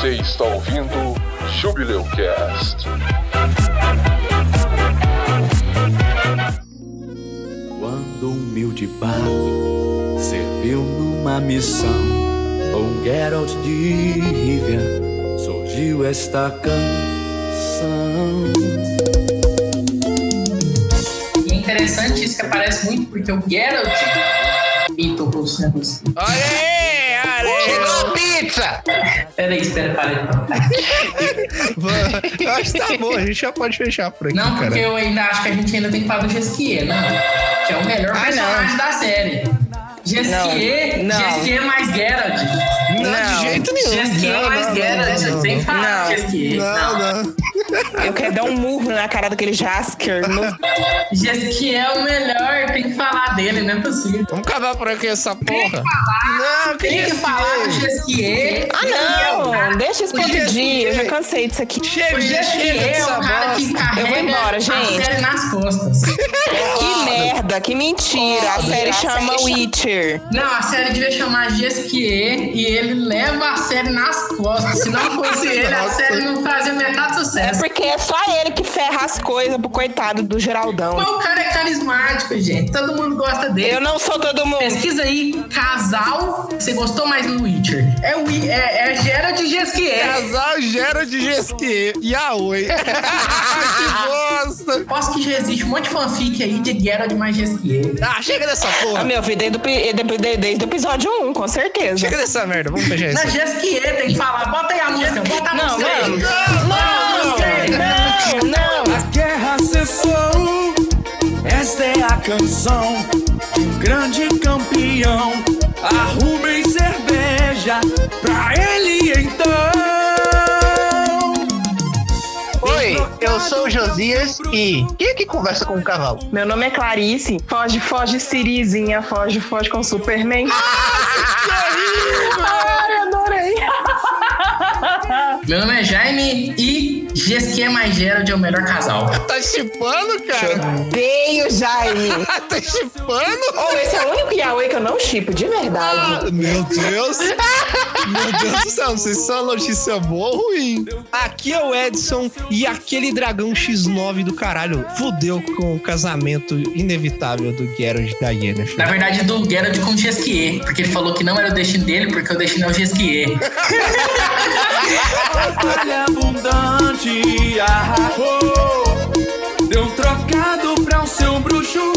Você está ouvindo Jubileu Cast. Quando um humilde bardo serviu numa missão com Geralt de Rivia, surgiu esta canção. E é interessante isso que aparece muito, porque o Geralt. Tocou os negócios. Olha Chegou a pizza! Peraí, espera, para Eu acho que tá bom, a gente já pode fechar por aqui, Não, porque cara. eu ainda acho que a gente ainda tem que falar do Jesquier, não. Que é o melhor Ah, personagem da série. Jesquier, Não, não. Jesquier mais Geralt. Não, Não. de jeito nenhum. Jesquier Não, mais não, Geralt. não, não, que falar Não. Jesquier. Não, não. Eu quero dar um murro na cara daquele Jasker. No... Jesquier é o melhor, tem que falar dele, não é possível. Vamos acabar por aqui essa porra. Não, Tem que falar do Jesquier. Ah, não! Deixa isso pro outro dia. Eu já cansei disso aqui. Chega, O chega é dessa o cara que bosta. carrega Eu vou embora, a gente. série nas costas. Que merda, que mentira. A série chama Witcher. Não, a série devia chamar Jesquier e ele leva a série nas costas. Se não fosse ele, a série não fazia metade do É sucesso. Porque é só ele que ferra as coisas pro coitado do Geraldão. Mas o cara é carismático, gente. Todo mundo gosta dele. Eu não sou todo mundo. Pesquisa aí, casal você gostou mais no Witcher. É, o é, é Geralt e Jesquier. Casal Gera de Gesque. Yaoi. que bosta. Posso que já existe um monte de fanfic aí de Geralt mais Jesquier. Ah, chega dessa Ah, porra. meu filho, desde, desde, desde o episódio 1, com certeza. Chega dessa merda, vamos fechar isso. Na Jesquier tem que falar. Bota aí a música, bota a Não, música aí. não. A música aí. Não, não. A guerra cessou, esta é a canção de um grande campeão. Arrumem cerveja pra ele então. Oi, eu sou o Josias e quem é que conversa com um cavalo? Meu nome é Clarice. Foge, foge, Sirizinha. Foge, foge com Superman. Ai, adorei. Meu nome é Jaime e Jesquier mais Geralt é o melhor casal. Tá chipando, cara? Odeio, Jaime. tá chipando? Ou esse é o único Yahweh que eu não chipo, de verdade. Ah, meu Deus. Meu Deus do céu, não sei se isso é uma notícia boa ou ruim. Aqui é o Edson e aquele dragão X9 do caralho fudeu com o casamento inevitável do Geralt e da Yennefer. Na verdade, do Geralt com o Jesquier. Porque ele falou que não era o destino dele, porque o destino é o Jesquier. Batalha abundante, ah, oh. Deu um trocado pra o seu bruxo,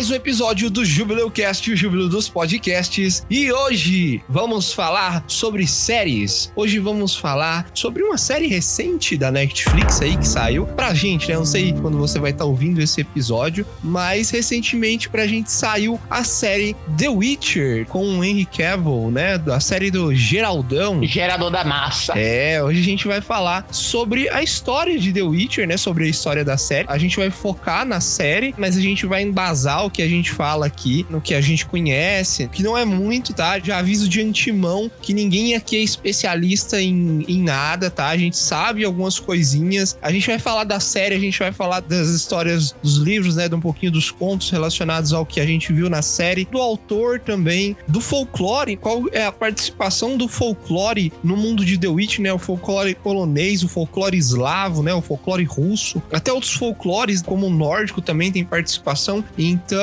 mais um episódio do Jubileu Cast, o Jubileu dos Podcasts. E hoje vamos falar sobre séries. Hoje vamos falar sobre uma série recente da Netflix aí que saiu pra gente, né? Não sei quando você vai estar ouvindo esse episódio, mas recentemente pra gente saiu a série The Witcher com o Henry Cavill, né? A série do Geraldão. Gerador da massa. É, hoje a gente vai falar sobre a história de The Witcher, né? Sobre a história da série. A gente vai focar na série, mas a gente vai embasar que a gente fala aqui, no que a gente conhece, que não é muito, tá? Já aviso de antemão que ninguém aqui é especialista em, em nada, tá? A gente sabe algumas coisinhas. A gente vai falar da série, a gente vai falar das histórias dos livros, né? De um pouquinho dos contos relacionados ao que a gente viu na série, do autor também, do folclore, qual é a participação do folclore no mundo de The Witch, né? O folclore polonês, o folclore eslavo, né? O folclore russo, até outros folclores, como o nórdico, também tem participação. Então,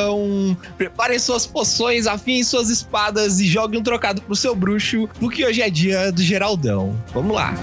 preparem suas poções, afiem suas espadas e joguem um trocado pro seu bruxo, porque hoje é dia do Geraldão. Vamos lá.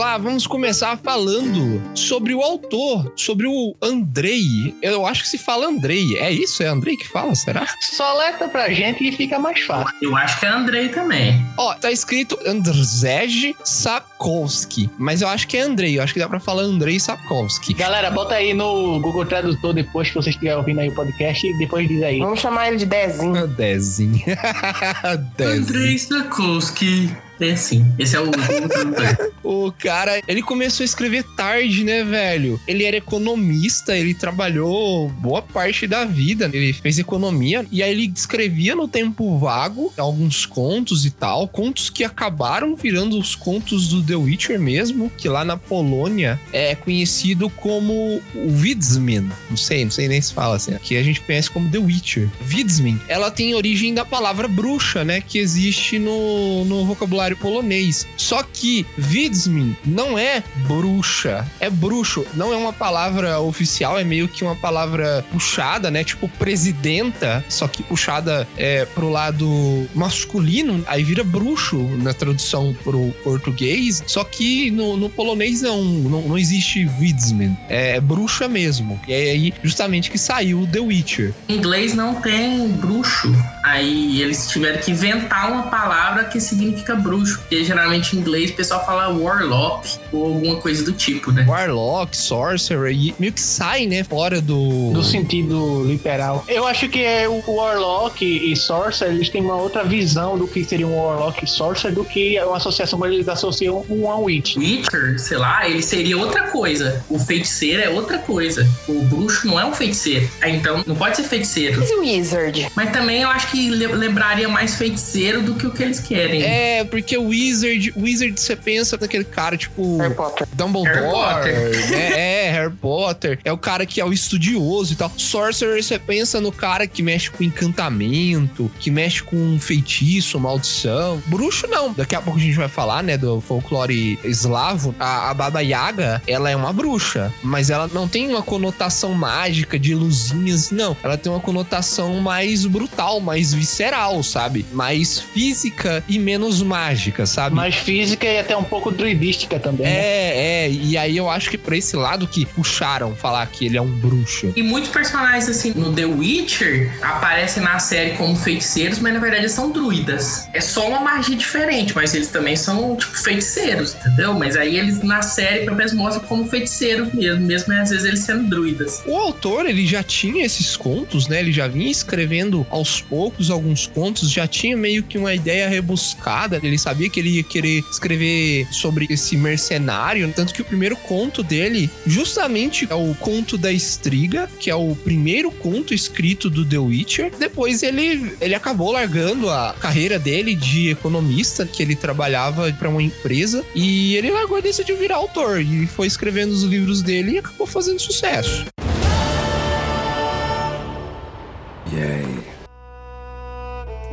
Lá, vamos começar falando sobre o autor, sobre o Andrei. Eu acho que se fala Andrei. É isso? É Andrei que fala? Será? Soleta pra gente e fica mais fácil. Eu acho que é Andrei também. Ó, tá escrito Andrzej Sapkowski. Sapkowski. Mas eu acho que é Andrei. Eu acho que dá pra falar Andrei Sapkowski. Galera, bota aí no Google Tradutor depois que vocês estiverem ouvindo aí o podcast e depois diz aí. Vamos chamar ele de Dezinho. Dezinho. Dezinho. Andrei Strakowski. É sim, esse é o. o- cara, ele começou a escrever tarde, né, velho? Ele era economista, ele trabalhou boa parte da vida, ele fez economia e aí ele escrevia no tempo vago alguns contos e tal, contos que acabaram virando os contos do The Witcher mesmo, que lá na Polônia é conhecido como o Widsmin. Não sei, não sei nem se fala assim. Aqui a gente conhece como The Witcher. Widsmin, ela tem origem da palavra bruxa, né, que existe no, no vocabulário polonês. Só que Widsmin não é bruxa, é bruxo. Não é uma palavra oficial, é meio que uma palavra puxada, né? Tipo presidenta, só que puxada é, pro lado masculino, aí vira bruxo na tradução pro português. Só que no, no polonês não, não, não existe Widsmin, é, bruxa mesmo. E é aí justamente que saiu The Witcher. Em inglês não tem bruxo. Aí eles tiveram que inventar uma palavra que significa bruxo. Porque geralmente em inglês o pessoal fala warlock ou alguma coisa do tipo, né? Warlock, Sorcerer, e meio que sai, né, fora do... Do sentido literal. Eu acho que é o Warlock e Sorcerer, eles têm uma outra visão do que seria um Warlock e Sorcerer do que uma associação quando eles associam um a Witch. Witcher, sei lá, ele seria outra coisa. O feiticeiro é outra coisa. O bruxo não é um feiticeiro. Então não pode ser feiticeiro. Mas o Wizard? Mas também eu acho que le- lembraria mais feiticeiro do que o que eles querem. É, porque o Wizard, Wizard você pensa naquele cara tipo Harry Potter. Dumbledore, Harry Potter. né? É, Harry Potter. É o cara que é o estudioso e tal. Sorcerer você pensa no cara que mexe com encantamento, que mexe com feitiço, maldição. Bruxo não. Daqui a pouco a gente vai falar, né, do folclore eslavo. A, a Baba Yaga, ela é uma bruxa, mas ela não tem uma conotação mágica de luzinhas, não. Ela tem uma conotação mais brutal, mais visceral, sabe? Mais física e menos mágica, sabe? Mais física e até um pouco druidística também. né? É, é, e aí eu acho que pra esse lado que puxaram falar que ele é um bruxo. E muitos personagens, assim, no The Witcher, aparecem na série como feiticeiros, mas na verdade são druidas. É só uma magia diferente, mas eles também são, tipo, feiticeiros, entendeu? Mas aí eles, na série, pelo menos mostram como feiticeiros mesmo, mesmo às vezes eles sendo druidas. O autor, ele já tinha esses contos, né? Ele já vinha escrevendo aos poucos alguns contos, já tinha meio que uma ideia rebuscada. Ele sabia que ele ia querer escrever sobre esse mercenário, tanto que o primeiro conto dele, justamente é o conto da Estriga, que é o primeiro conto escrito do The Witcher. Depois ele, ele acabou largando a carreira dele de economista, que ele trabalhava para uma empresa, e ele largou e decidiu virar autor. E foi escrevendo os livros dele e acabou fazendo sucesso.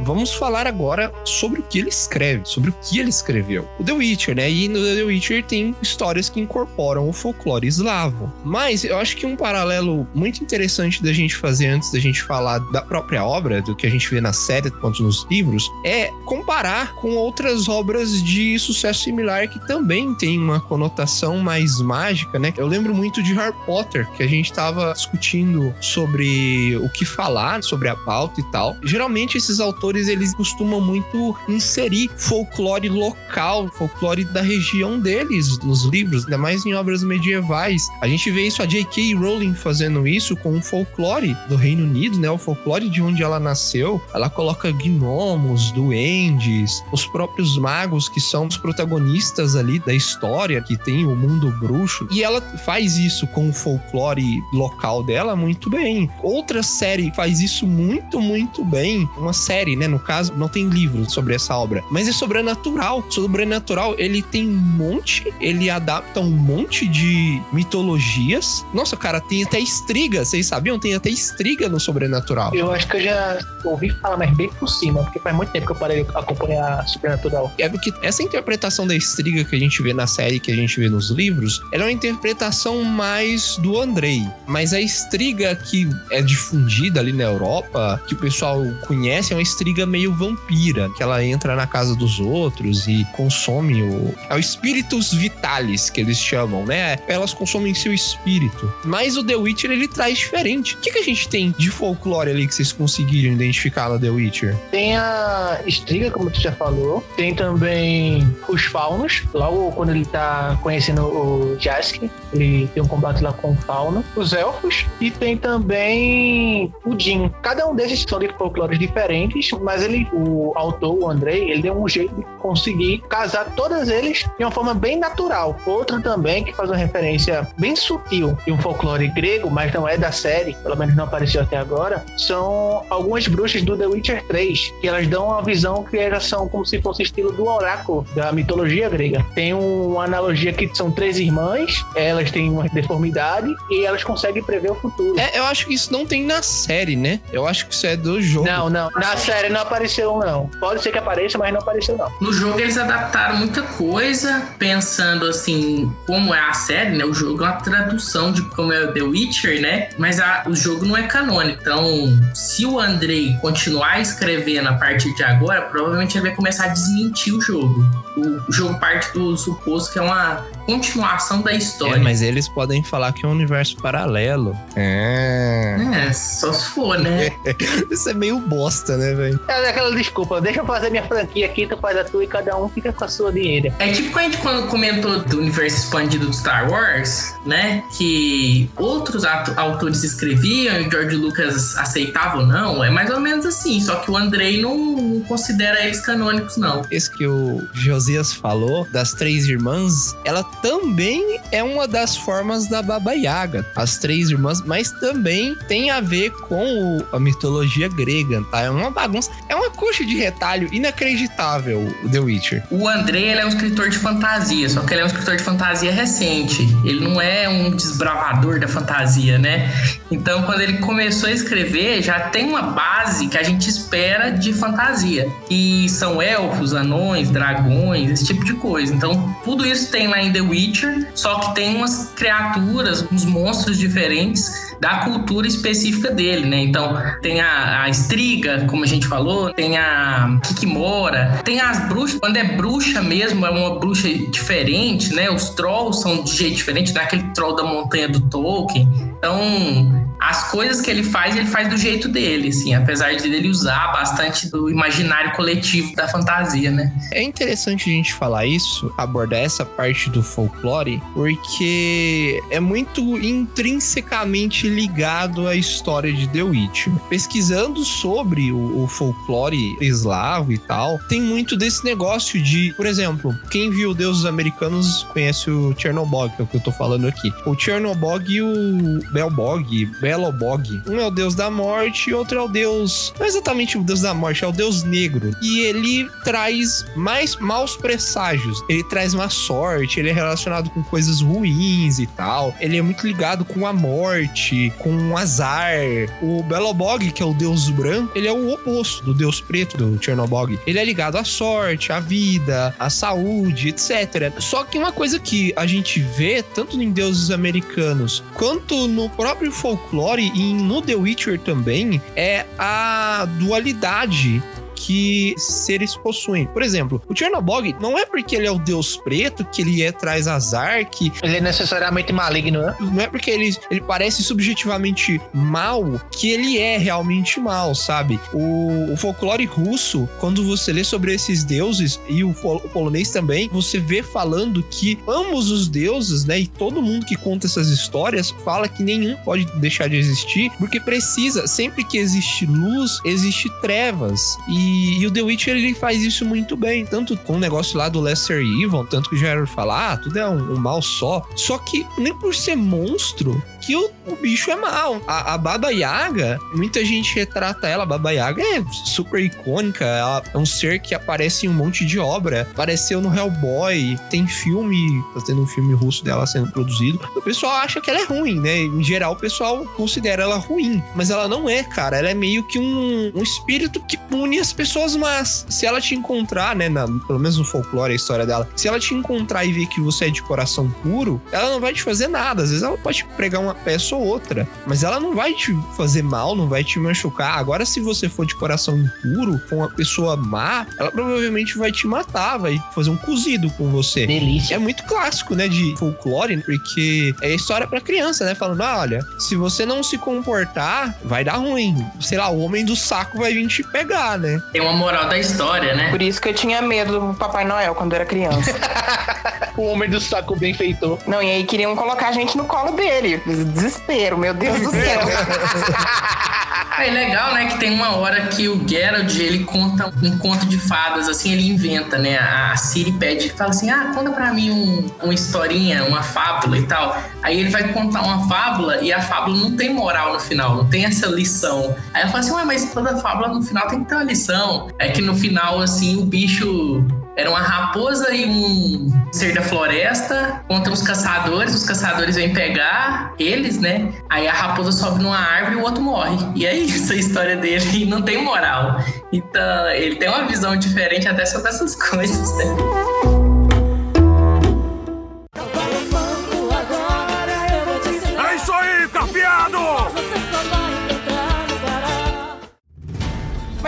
Vamos falar agora sobre o que ele escreve, sobre o que ele escreveu. O The Witcher, né? E no The Witcher tem histórias que incorporam o folclore eslavo. Mas eu acho que um paralelo muito interessante da gente fazer antes da gente falar da própria obra, do que a gente vê na série quanto nos livros, é comparar com outras obras de sucesso similar que também tem uma conotação mais mágica, né? Eu lembro muito de Harry Potter, que a gente tava discutindo sobre o que falar, sobre a pauta e tal. Geralmente esses autores eles costumam muito inserir folclore local, folclore da região deles nos livros, ainda mais em obras medievais. A gente vê isso a J.K. Rowling fazendo isso com o folclore do Reino Unido, né? O folclore de onde ela nasceu. Ela coloca gnomos, duendes, os próprios magos que são os protagonistas ali da história, que tem o mundo bruxo. E ela faz isso com o folclore local dela muito bem. Outra série faz isso muito, muito bem. Uma série, né? No caso, não tem livro sobre essa obra, mas é sobrenatural. Sobrenatural, ele tem um monte, ele adapta um monte de mitologias. Nossa, cara, tem até estriga, vocês sabiam? Tem até estriga no sobrenatural. Eu acho que eu já ouvi falar, mas bem por cima, porque faz muito tempo que eu parei de acompanhar Supernatural. É porque essa interpretação da estriga que a gente vê na série, que a gente vê nos livros, ela é uma interpretação mais do Andrei. Mas a estriga que é difundida ali na Europa, que o pessoal conhece, é uma estriga intriga meio vampira, que ela entra na casa dos outros e consome o. É o espíritos vitalis que eles chamam, né? Elas consomem seu espírito. Mas o The Witcher ele traz diferente. O que, que a gente tem de folclore ali que vocês conseguiram identificar no The Witcher? Tem a Estriga, como tu já falou. Tem também os faunos. Logo quando ele tá conhecendo o Jask, ele tem um combate lá com o fauno. Os elfos. E tem também o Jin. Cada um desses são de folclores diferentes, mas ele, o autor, o Andrei, ele deu um jeito de conseguir casar todas eles de uma forma bem natural. Outro também que faz uma referência bem sutil de um folclore grego, mas não é da série, pelo menos não apareceu até agora, são algumas bruxas do The Witcher 3, que elas dão uma visão que elas são como se fosse estilo do oráculo da mitologia grega. Tem uma analogia que são três irmãs, elas têm uma deformidade e elas conseguem prever o futuro. É, eu acho que isso não tem na série, né? Eu acho que isso é do jogo. Não, não. Na série não apareceu, não. Pode ser que apareça, mas não apareceu, não. No jogo eles adaptaram muita coisa, pensando assim, como é a série, né? O jogo é uma tradução de como é o The Witcher, né? Mas a- o jogo não é canônico. Então, se o Andrei continuar escrevendo a partir de agora, provavelmente ele vai começar a desmentir o jogo. O jogo parte do suposto que é uma continuação da É, história. mas eles podem falar que é um universo paralelo. É. É, só se for, né? Isso é meio bosta, né, velho? É aquela desculpa, deixa eu fazer minha franquia aqui, tu faz a tua e cada um fica com a sua dinheiro. É tipo quando a gente quando comentou do universo expandido do Star Wars, né? Que outros autores escreviam e o George Lucas aceitava ou não. É mais ou menos assim. Só que o Andrei não, não considera eles canônicos, não. Esse que o Josias falou, das três irmãs, ela também é uma das formas da Baba Yaga. As três irmãs, mas também tem a ver com o- a mitologia grega, tá? É uma bagunça. É uma coxa de retalho inacreditável, o The Witcher. O Andrei ele é um escritor de fantasia, só que ele é um escritor de fantasia recente. Ele não é um desbravador da fantasia, né? Então, quando ele começou a escrever, já tem uma base que a gente espera de fantasia. E são elfos, anões, dragões, esse tipo de coisa. Então, tudo isso tem lá em The Witcher, só que tem umas criaturas, uns monstros diferentes da cultura específica dele, né? Então, tem a, a Estriga, como a gente falou, tem a Kikimora, tem as bruxas. Quando é bruxa mesmo, é uma bruxa diferente, né? Os trolls são de jeito diferente, não é aquele troll da montanha do Tolkien. Então, as coisas que ele faz, ele faz do jeito dele, assim, apesar de ele usar bastante do imaginário coletivo da fantasia, né? É interessante a gente falar isso, abordar essa parte do folclore, porque é muito intrinsecamente ligado à história de The Witcher. Pesquisando sobre o, o folclore eslavo e tal, tem muito desse negócio de, por exemplo, quem viu Deuses Americanos conhece o Chernobog, que é o que eu tô falando aqui. O Chernobog e o Belbog, Belobog. Um é o deus da morte e outro é o deus. Não é exatamente o deus da morte, é o deus negro. E ele traz mais maus presságios. Ele traz má sorte, ele é relacionado com coisas ruins e tal. Ele é muito ligado com a morte, com o azar. O Belobog, que é o deus branco, ele é o oposto do deus preto do Chernobog. Ele é ligado à sorte, à vida, à saúde, etc. Só que uma coisa que a gente vê, tanto em deuses americanos quanto no próprio folclore e no The Witcher também, é a dualidade que seres possuem. Por exemplo, o Chernobog não é porque ele é o deus preto que ele é traz azar, que Ele é necessariamente maligno, né? não é porque ele, ele parece subjetivamente mal que ele é realmente mal, sabe? O, o folclore russo, quando você lê sobre esses deuses e o, o polonês também, você vê falando que ambos os deuses, né, e todo mundo que conta essas histórias fala que nenhum pode deixar de existir, porque precisa, sempre que existe luz, existe trevas. E, e o The Witcher ele faz isso muito bem, tanto com o negócio lá do Lesser Evil, tanto que o Gerard fala, ah, tudo é um, um mal só. Só que nem por ser monstro que o, o bicho é mal. A, a Baba Yaga, muita gente retrata ela. A Baba Yaga é super icônica. Ela é um ser que aparece em um monte de obra. Apareceu no Hellboy. Tem filme, tá tendo um filme russo dela sendo produzido. O pessoal acha que ela é ruim, né? Em geral, o pessoal considera ela ruim. Mas ela não é, cara. Ela é meio que um, um espírito que pune as pessoas más. Se ela te encontrar, né? na- pelo menos no folclore, a história dela. Se ela te encontrar e ver que você é de coração puro, ela não vai te fazer nada. Às vezes ela pode pregar uma, peça ou outra. Mas ela não vai te fazer mal, não vai te machucar. Agora, se você for de coração impuro, com uma pessoa má, ela provavelmente vai te matar, vai fazer um cozido com você. Delícia. É muito clássico, né, de folclore, porque é história pra criança, né? Falando, ah, olha, se você não se comportar, vai dar ruim. Sei lá, o homem do saco vai vir te pegar, né? Tem uma moral da história, né? Por isso que eu tinha medo do Papai Noel quando eu era criança. O homem do saco benfeitor. Não, e aí queriam colocar a gente no colo dele. Desespero, meu Deus do céu. É legal, né, que tem uma hora que o Geralt, ele conta um conto de fadas, assim, ele inventa, né? A Siri pede, fala assim, ah, conta pra mim um, uma historinha, uma fábula e tal. Aí ele vai contar uma fábula e a fábula não tem moral no final, não tem essa lição. Aí ela fala assim, ué, mas toda fábula no final tem que ter uma lição. É que no final, assim, o bicho era uma raposa e um ser da floresta contra os caçadores. Os caçadores vêm pegar eles, né? Aí a raposa sobe numa árvore e o outro morre. E é isso a história dele. E não tem moral. Então, ele tem uma visão diferente até sobre essas coisas, né?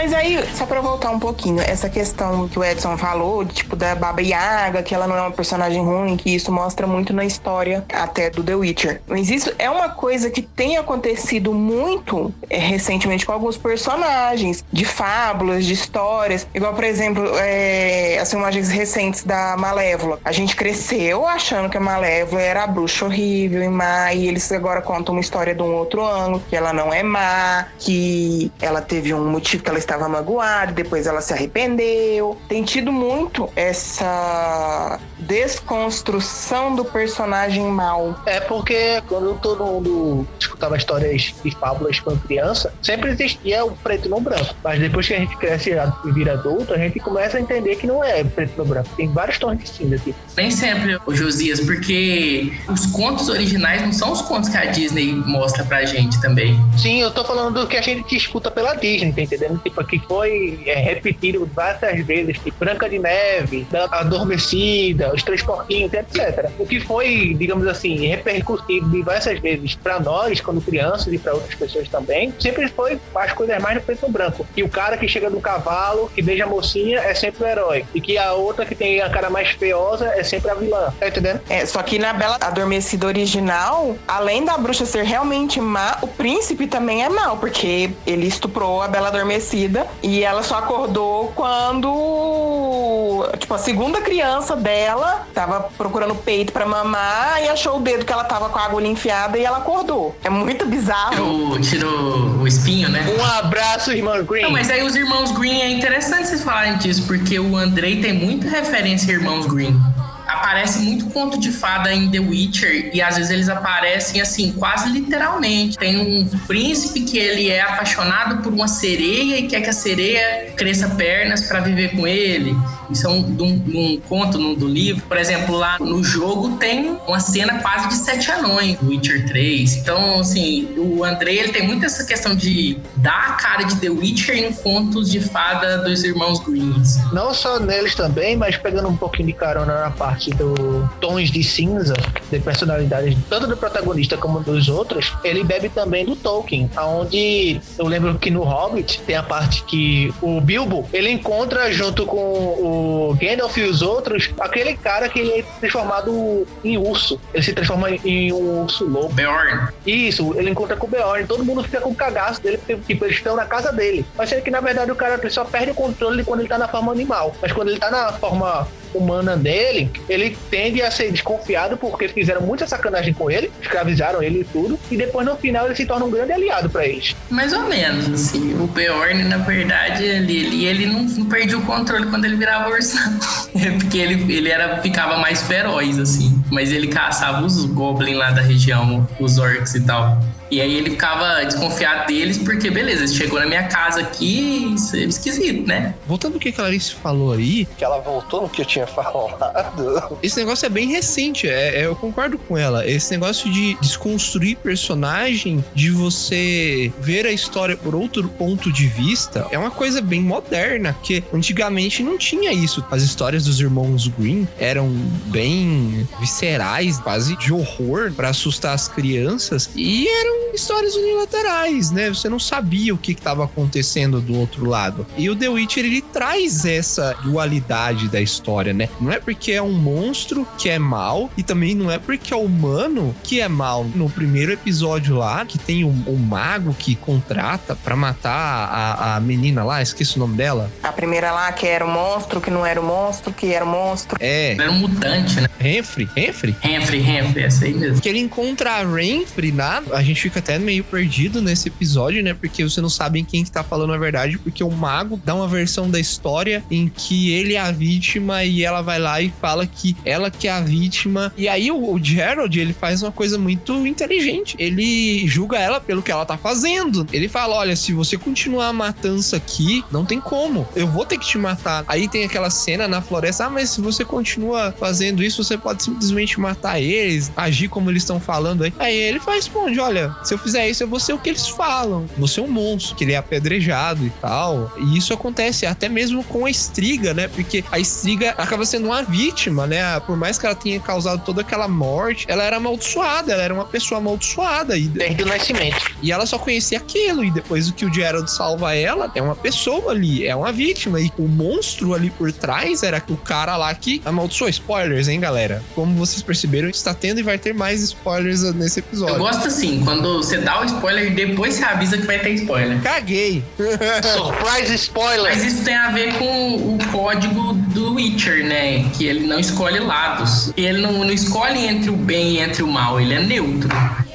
Mas aí, só pra voltar um pouquinho, essa questão que o Edson falou, tipo, da Baba Yaga, que ela não é uma personagem ruim, que isso mostra muito na história até do The Witcher. Mas isso é uma coisa que tem acontecido muito é, recentemente com alguns personagens, de fábulas, de histórias. Igual, por exemplo, é, as filmagens recentes da Malévola. A gente cresceu achando que a Malévola era a bruxa horrível e má, e eles agora contam uma história de um outro ângulo, que ela não é má, que ela teve um motivo que ela estava magoada, depois ela se arrependeu. Tem tido muito essa desconstrução do personagem mal. É porque quando todo mundo escutava histórias de fábulas quando criança, sempre existia o preto no branco. Mas depois que a gente cresce e vira adulto, a gente começa a entender que não é preto no branco. Tem vários tons de cinza aqui. Nem sempre, o Josias, porque os contos originais não são os contos que a Disney mostra pra gente também. Sim, eu tô falando do que a gente escuta pela Disney, tá entendendo? Tipo, que foi é, repetido várias vezes, tipo Branca de Neve, da Os Três Porquinhos, etc. O que foi, digamos assim, repercutido diversas vezes pra nós, quando crianças, e pra outras pessoas também, sempre foi as coisas mais no preto e branco. E o cara que chega do cavalo, que beija a mocinha, é sempre o herói. E que a outra que tem a cara mais feiosa é sempre a vilã. Tá entendendo? É, só que na Bela Adormecida original, além da bruxa ser realmente má, o príncipe também é mau, porque ele estuprou a Bela Adormecida e ela só acordou quando, tipo, a segunda criança dela tava procurando peito pra mamar e achou o dedo que ela tava com a agulha enfiada e ela acordou. É muito bizarro. Tirou, tirou o espinho, né? Um abraço, irmão Green. Não, mas aí os irmãos Green é interessante vocês falarem disso, porque o Andrei tem muita referência a irmãos Green. Aparece muito conto de fada em The Witcher e às vezes eles aparecem assim, quase literalmente. Tem um príncipe que ele é apaixonado por uma sereia e quer que a sereia cresça pernas para viver com ele. Isso é um, um, um conto no, do livro. Por exemplo, lá no jogo tem uma cena quase de sete anões, Witcher 3. Então, assim, o Andrei ele tem muito essa questão de dar a cara de The Witcher em contos de fada dos irmãos Greens. Não só neles também, mas pegando um pouquinho de carona na parte do tons de cinza, de personalidades, tanto do protagonista como dos outros, ele bebe também do Tolkien, aonde eu lembro que no Hobbit tem a parte que o Bilbo, ele encontra junto com o Gandalf e os outros, aquele cara que ele é transformado em urso. Ele se transforma em um urso lobo. Beorn. Isso, ele encontra com o Beorn, todo mundo fica com o cagaço dele, porque tipo, eles estão na casa dele. Mas sendo que na verdade o cara só perde o controle quando ele tá na forma animal. Mas quando ele tá na forma humana dele, ele tende a ser desconfiado porque fizeram muita sacanagem com ele, escravizaram ele e tudo, e depois no final ele se torna um grande aliado pra eles. Mais ou menos, assim. O Beorn, na verdade, ele, ele, ele não, não perdia o controle quando ele virava urso. É porque ele, ele era, ficava mais feroz, assim. Mas ele caçava os goblins lá da região, os orcs e tal. E aí ele ficava desconfiado deles, porque beleza, ele chegou na minha casa aqui, isso é esquisito, né? Voltando ao que a Clarice falou aí, Que ela voltou no que eu tinha falado. esse negócio é bem recente, é, é- eu concordo com ela. Esse negócio de desconstruir personagem, de você ver a história por outro ponto de vista, é uma coisa bem moderna, porque antigamente não tinha isso. As histórias dos irmãos Green eram bem viscerais, quase de horror pra assustar as crianças, e eram histórias unilaterais, né? Você não sabia o que estava acontecendo do outro lado. E o The Witcher ele traz essa dualidade da história, né? Não é porque é um monstro que é mal e também não é porque é humano que é mal. No primeiro episódio lá, que tem um, um mago que contrata pra matar a, a menina lá, esqueci o nome dela. A primeira lá, que era o monstro, que não era o monstro, que era o monstro. É, era um mutante, né? Renfrey, Renfrey. Henry, Henry, essa aí mesmo. Que ele encontra a Renfrey lá, a gente fica até meio perdido nesse episódio, né? Porque você não sabe quem que tá falando a verdade, porque o mago dá uma versão da história em que ele é a vítima e ela vai lá e fala que ela que é a vítima. E aí o, o Gerald, ele faz uma coisa muito inteligente. Ele julga ela pelo que ela tá fazendo. Ele fala: olha, se você continuar a matança aqui, não tem como. Eu vou ter que te matar. Aí tem aquela cena na floresta, ah, mas se você continua fazendo isso, você pode simplesmente matar eles, agir como eles estão falando aí. Aí ele responde: olha, se eu fizer isso, eu vou ser o que eles falam. Você é um monstro, que ele é apedrejado e tal. E isso acontece até mesmo com a Estriga, né? Porque a Estriga acaba sendo uma vítima, né? Por mais que ela tenha causado toda aquela morte, ela era amaldiçoada, ela era uma pessoa amaldiçoada. E, Desde o nascimento. e ela só conhecia aquilo. E depois o que o Gerald salva ela, é uma pessoa ali, é uma vítima. E o monstro ali por trás era o cara lá que amaldiçoou. Spoilers, hein, galera? Como vocês perceberam, está tendo e vai ter mais spoilers nesse episódio. Eu gosto assim, quando você dá o spoiler, depois você avisa que vai ter spoiler. Caguei. Surprise spoiler! Mas isso tem a ver com o código do Witcher, né? Que ele não escolhe lados. Ele não, não escolhe entre o bem e entre o mal, ele é neutro.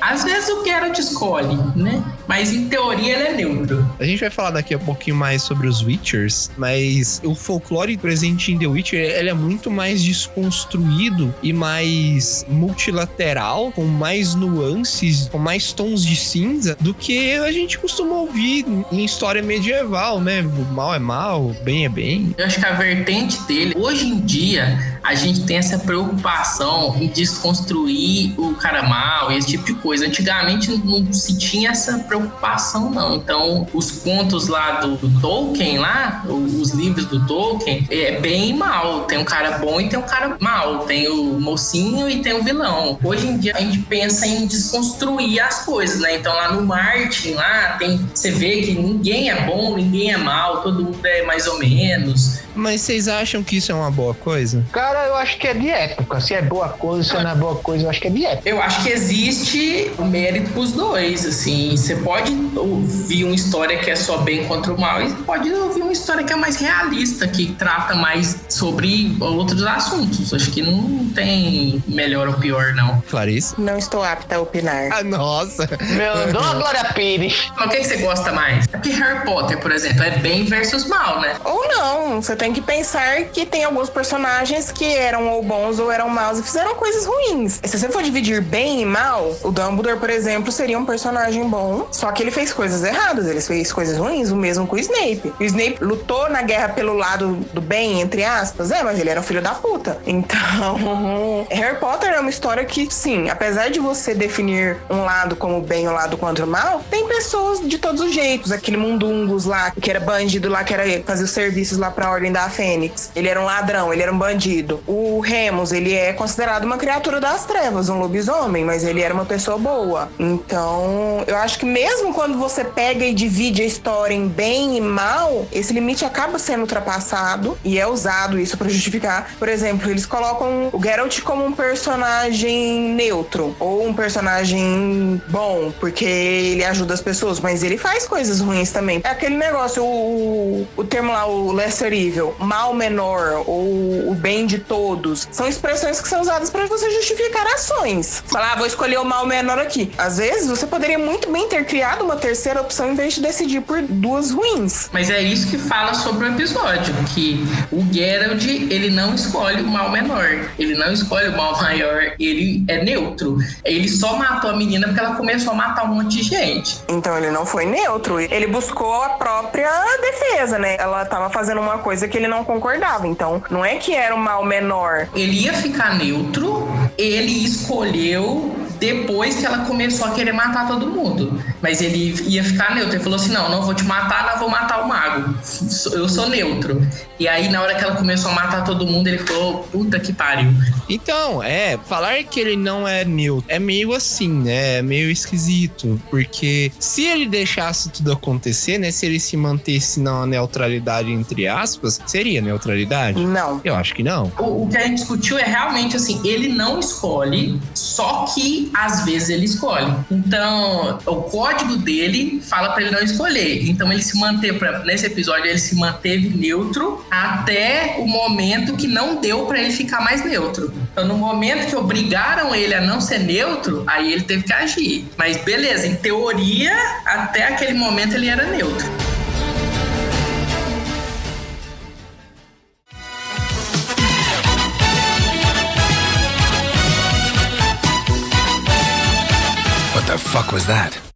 Às vezes o Geralt escolhe, né? Mas em teoria ele é neutro. A gente vai falar daqui a pouquinho mais sobre os Witchers, mas o folclore presente em The Witcher ele é muito mais desconstruído e mais multilateral, com mais nuances, com mais tons de cinza do que a gente costuma ouvir em história medieval, né? O mal é mal, o bem é bem. Eu acho que a vertente dele, hoje em dia, a gente tem essa preocupação em desconstruir o cara mal e esse tipo de coisa. Antigamente não se tinha essa preocupação, não. Então, os contos lá do, do Tolkien, lá, os livros do Tolkien, é bem mal. Tem um cara bom e tem um cara mal. Tem o mocinho e tem o vilão. Hoje em dia a gente pensa em desconstruir as coisas, né? Então lá no Martin, lá, tem, você vê que ninguém é bom, ninguém é mal, todo mundo é mais ou menos. Mas vocês acham que isso é uma boa coisa? Cara, eu acho que é de época. Se é boa coisa, se não é boa coisa, eu acho que é de época. Eu acho que existe o mérito pros dois, assim. Você pode ouvir uma história que é só bem contra o mal e pode ouvir uma história que é mais realista, que trata mais sobre outros assuntos. Acho que não tem melhor ou pior, não. Clarice? Não estou apta a opinar. Ah, nossa! Meu, Dona Glória Pires. Mas o que, que você gosta mais? É porque Harry Potter, por exemplo, é bem versus mal, né? Ou não, você tem que pensar que tem alguns personagens que eram ou bons ou eram maus e fizeram coisas ruins. Se você for dividir bem e mal, o Dumbledore, por exemplo, seria um personagem bom, só que ele fez coisas erradas, ele fez coisas ruins, o mesmo com o Snape. O Snape lutou na guerra pelo lado do bem, entre aspas, é, mas ele era um filho da puta. Então, Harry Potter é uma história que, sim, apesar de você definir um lado como bem e um lado contra o mal, tem pessoas de todos os jeitos. Aquele Mundungus lá, que era bandido lá, que era fazer os serviços lá pra Ordem da Fênix. Ele era um ladrão, ele era um bandido. O Remus, ele é considerado uma criatura das trevas, um lobisomem, mas ele era uma pessoa boa. Então, eu acho que mesmo quando você pega e divide a história em bem e mal, esse limite acaba sendo ultrapassado e é usado isso pra justificar. Por exemplo, eles colocam o Geralt como um personagem neutro ou um personagem bom, porque ele ajuda as pessoas, mas ele faz coisas ruins também. É aquele negócio, o, o termo lá, o Lesser Evil. Escolheu mal menor ou o bem de todos, são expressões que são usadas para você justificar ações. Falar, ah, vou escolher o mal menor aqui. Às vezes, você poderia muito bem ter criado uma terceira opção em vez de decidir por duas ruins. Mas é isso que fala sobre o episódio, que o Geralt, ele não escolhe o mal menor, ele não escolhe o mal maior, ele é neutro. Ele só matou a menina porque ela começou a matar um monte de gente. Então ele não foi neutro, ele buscou a própria defesa, né? Ela tava fazendo uma coisa que ele não concordava, então não é que era um mal menor. Ele ia ficar neutro, ele escolheu depois que ela começou a querer matar todo mundo. Mas ele ia ficar neutro. Ele falou assim: não, não vou te matar, não vou matar o mago. Eu sou neutro. E aí, na hora que ela começou a matar todo mundo, ele falou: puta que pariu. Então, é, falar que ele não é neutro é meio assim, né? É meio esquisito. Porque se ele deixasse tudo acontecer, né? Se ele se mantesse na neutralidade, entre aspas, seria neutralidade? Não. Eu acho que não. O, o que a gente discutiu é realmente assim: ele não escolhe, só que às vezes ele escolhe. Então, o código dele fala para ele não escolher. Então, ele se manteve, nesse episódio, ele se manteve neutro até o momento que não deu para ele ficar mais neutro. Então, no momento que obrigaram ele a não ser neutro, aí ele teve que agir. Mas beleza, em teoria, até aquele momento ele era neutro. What the fuck was that?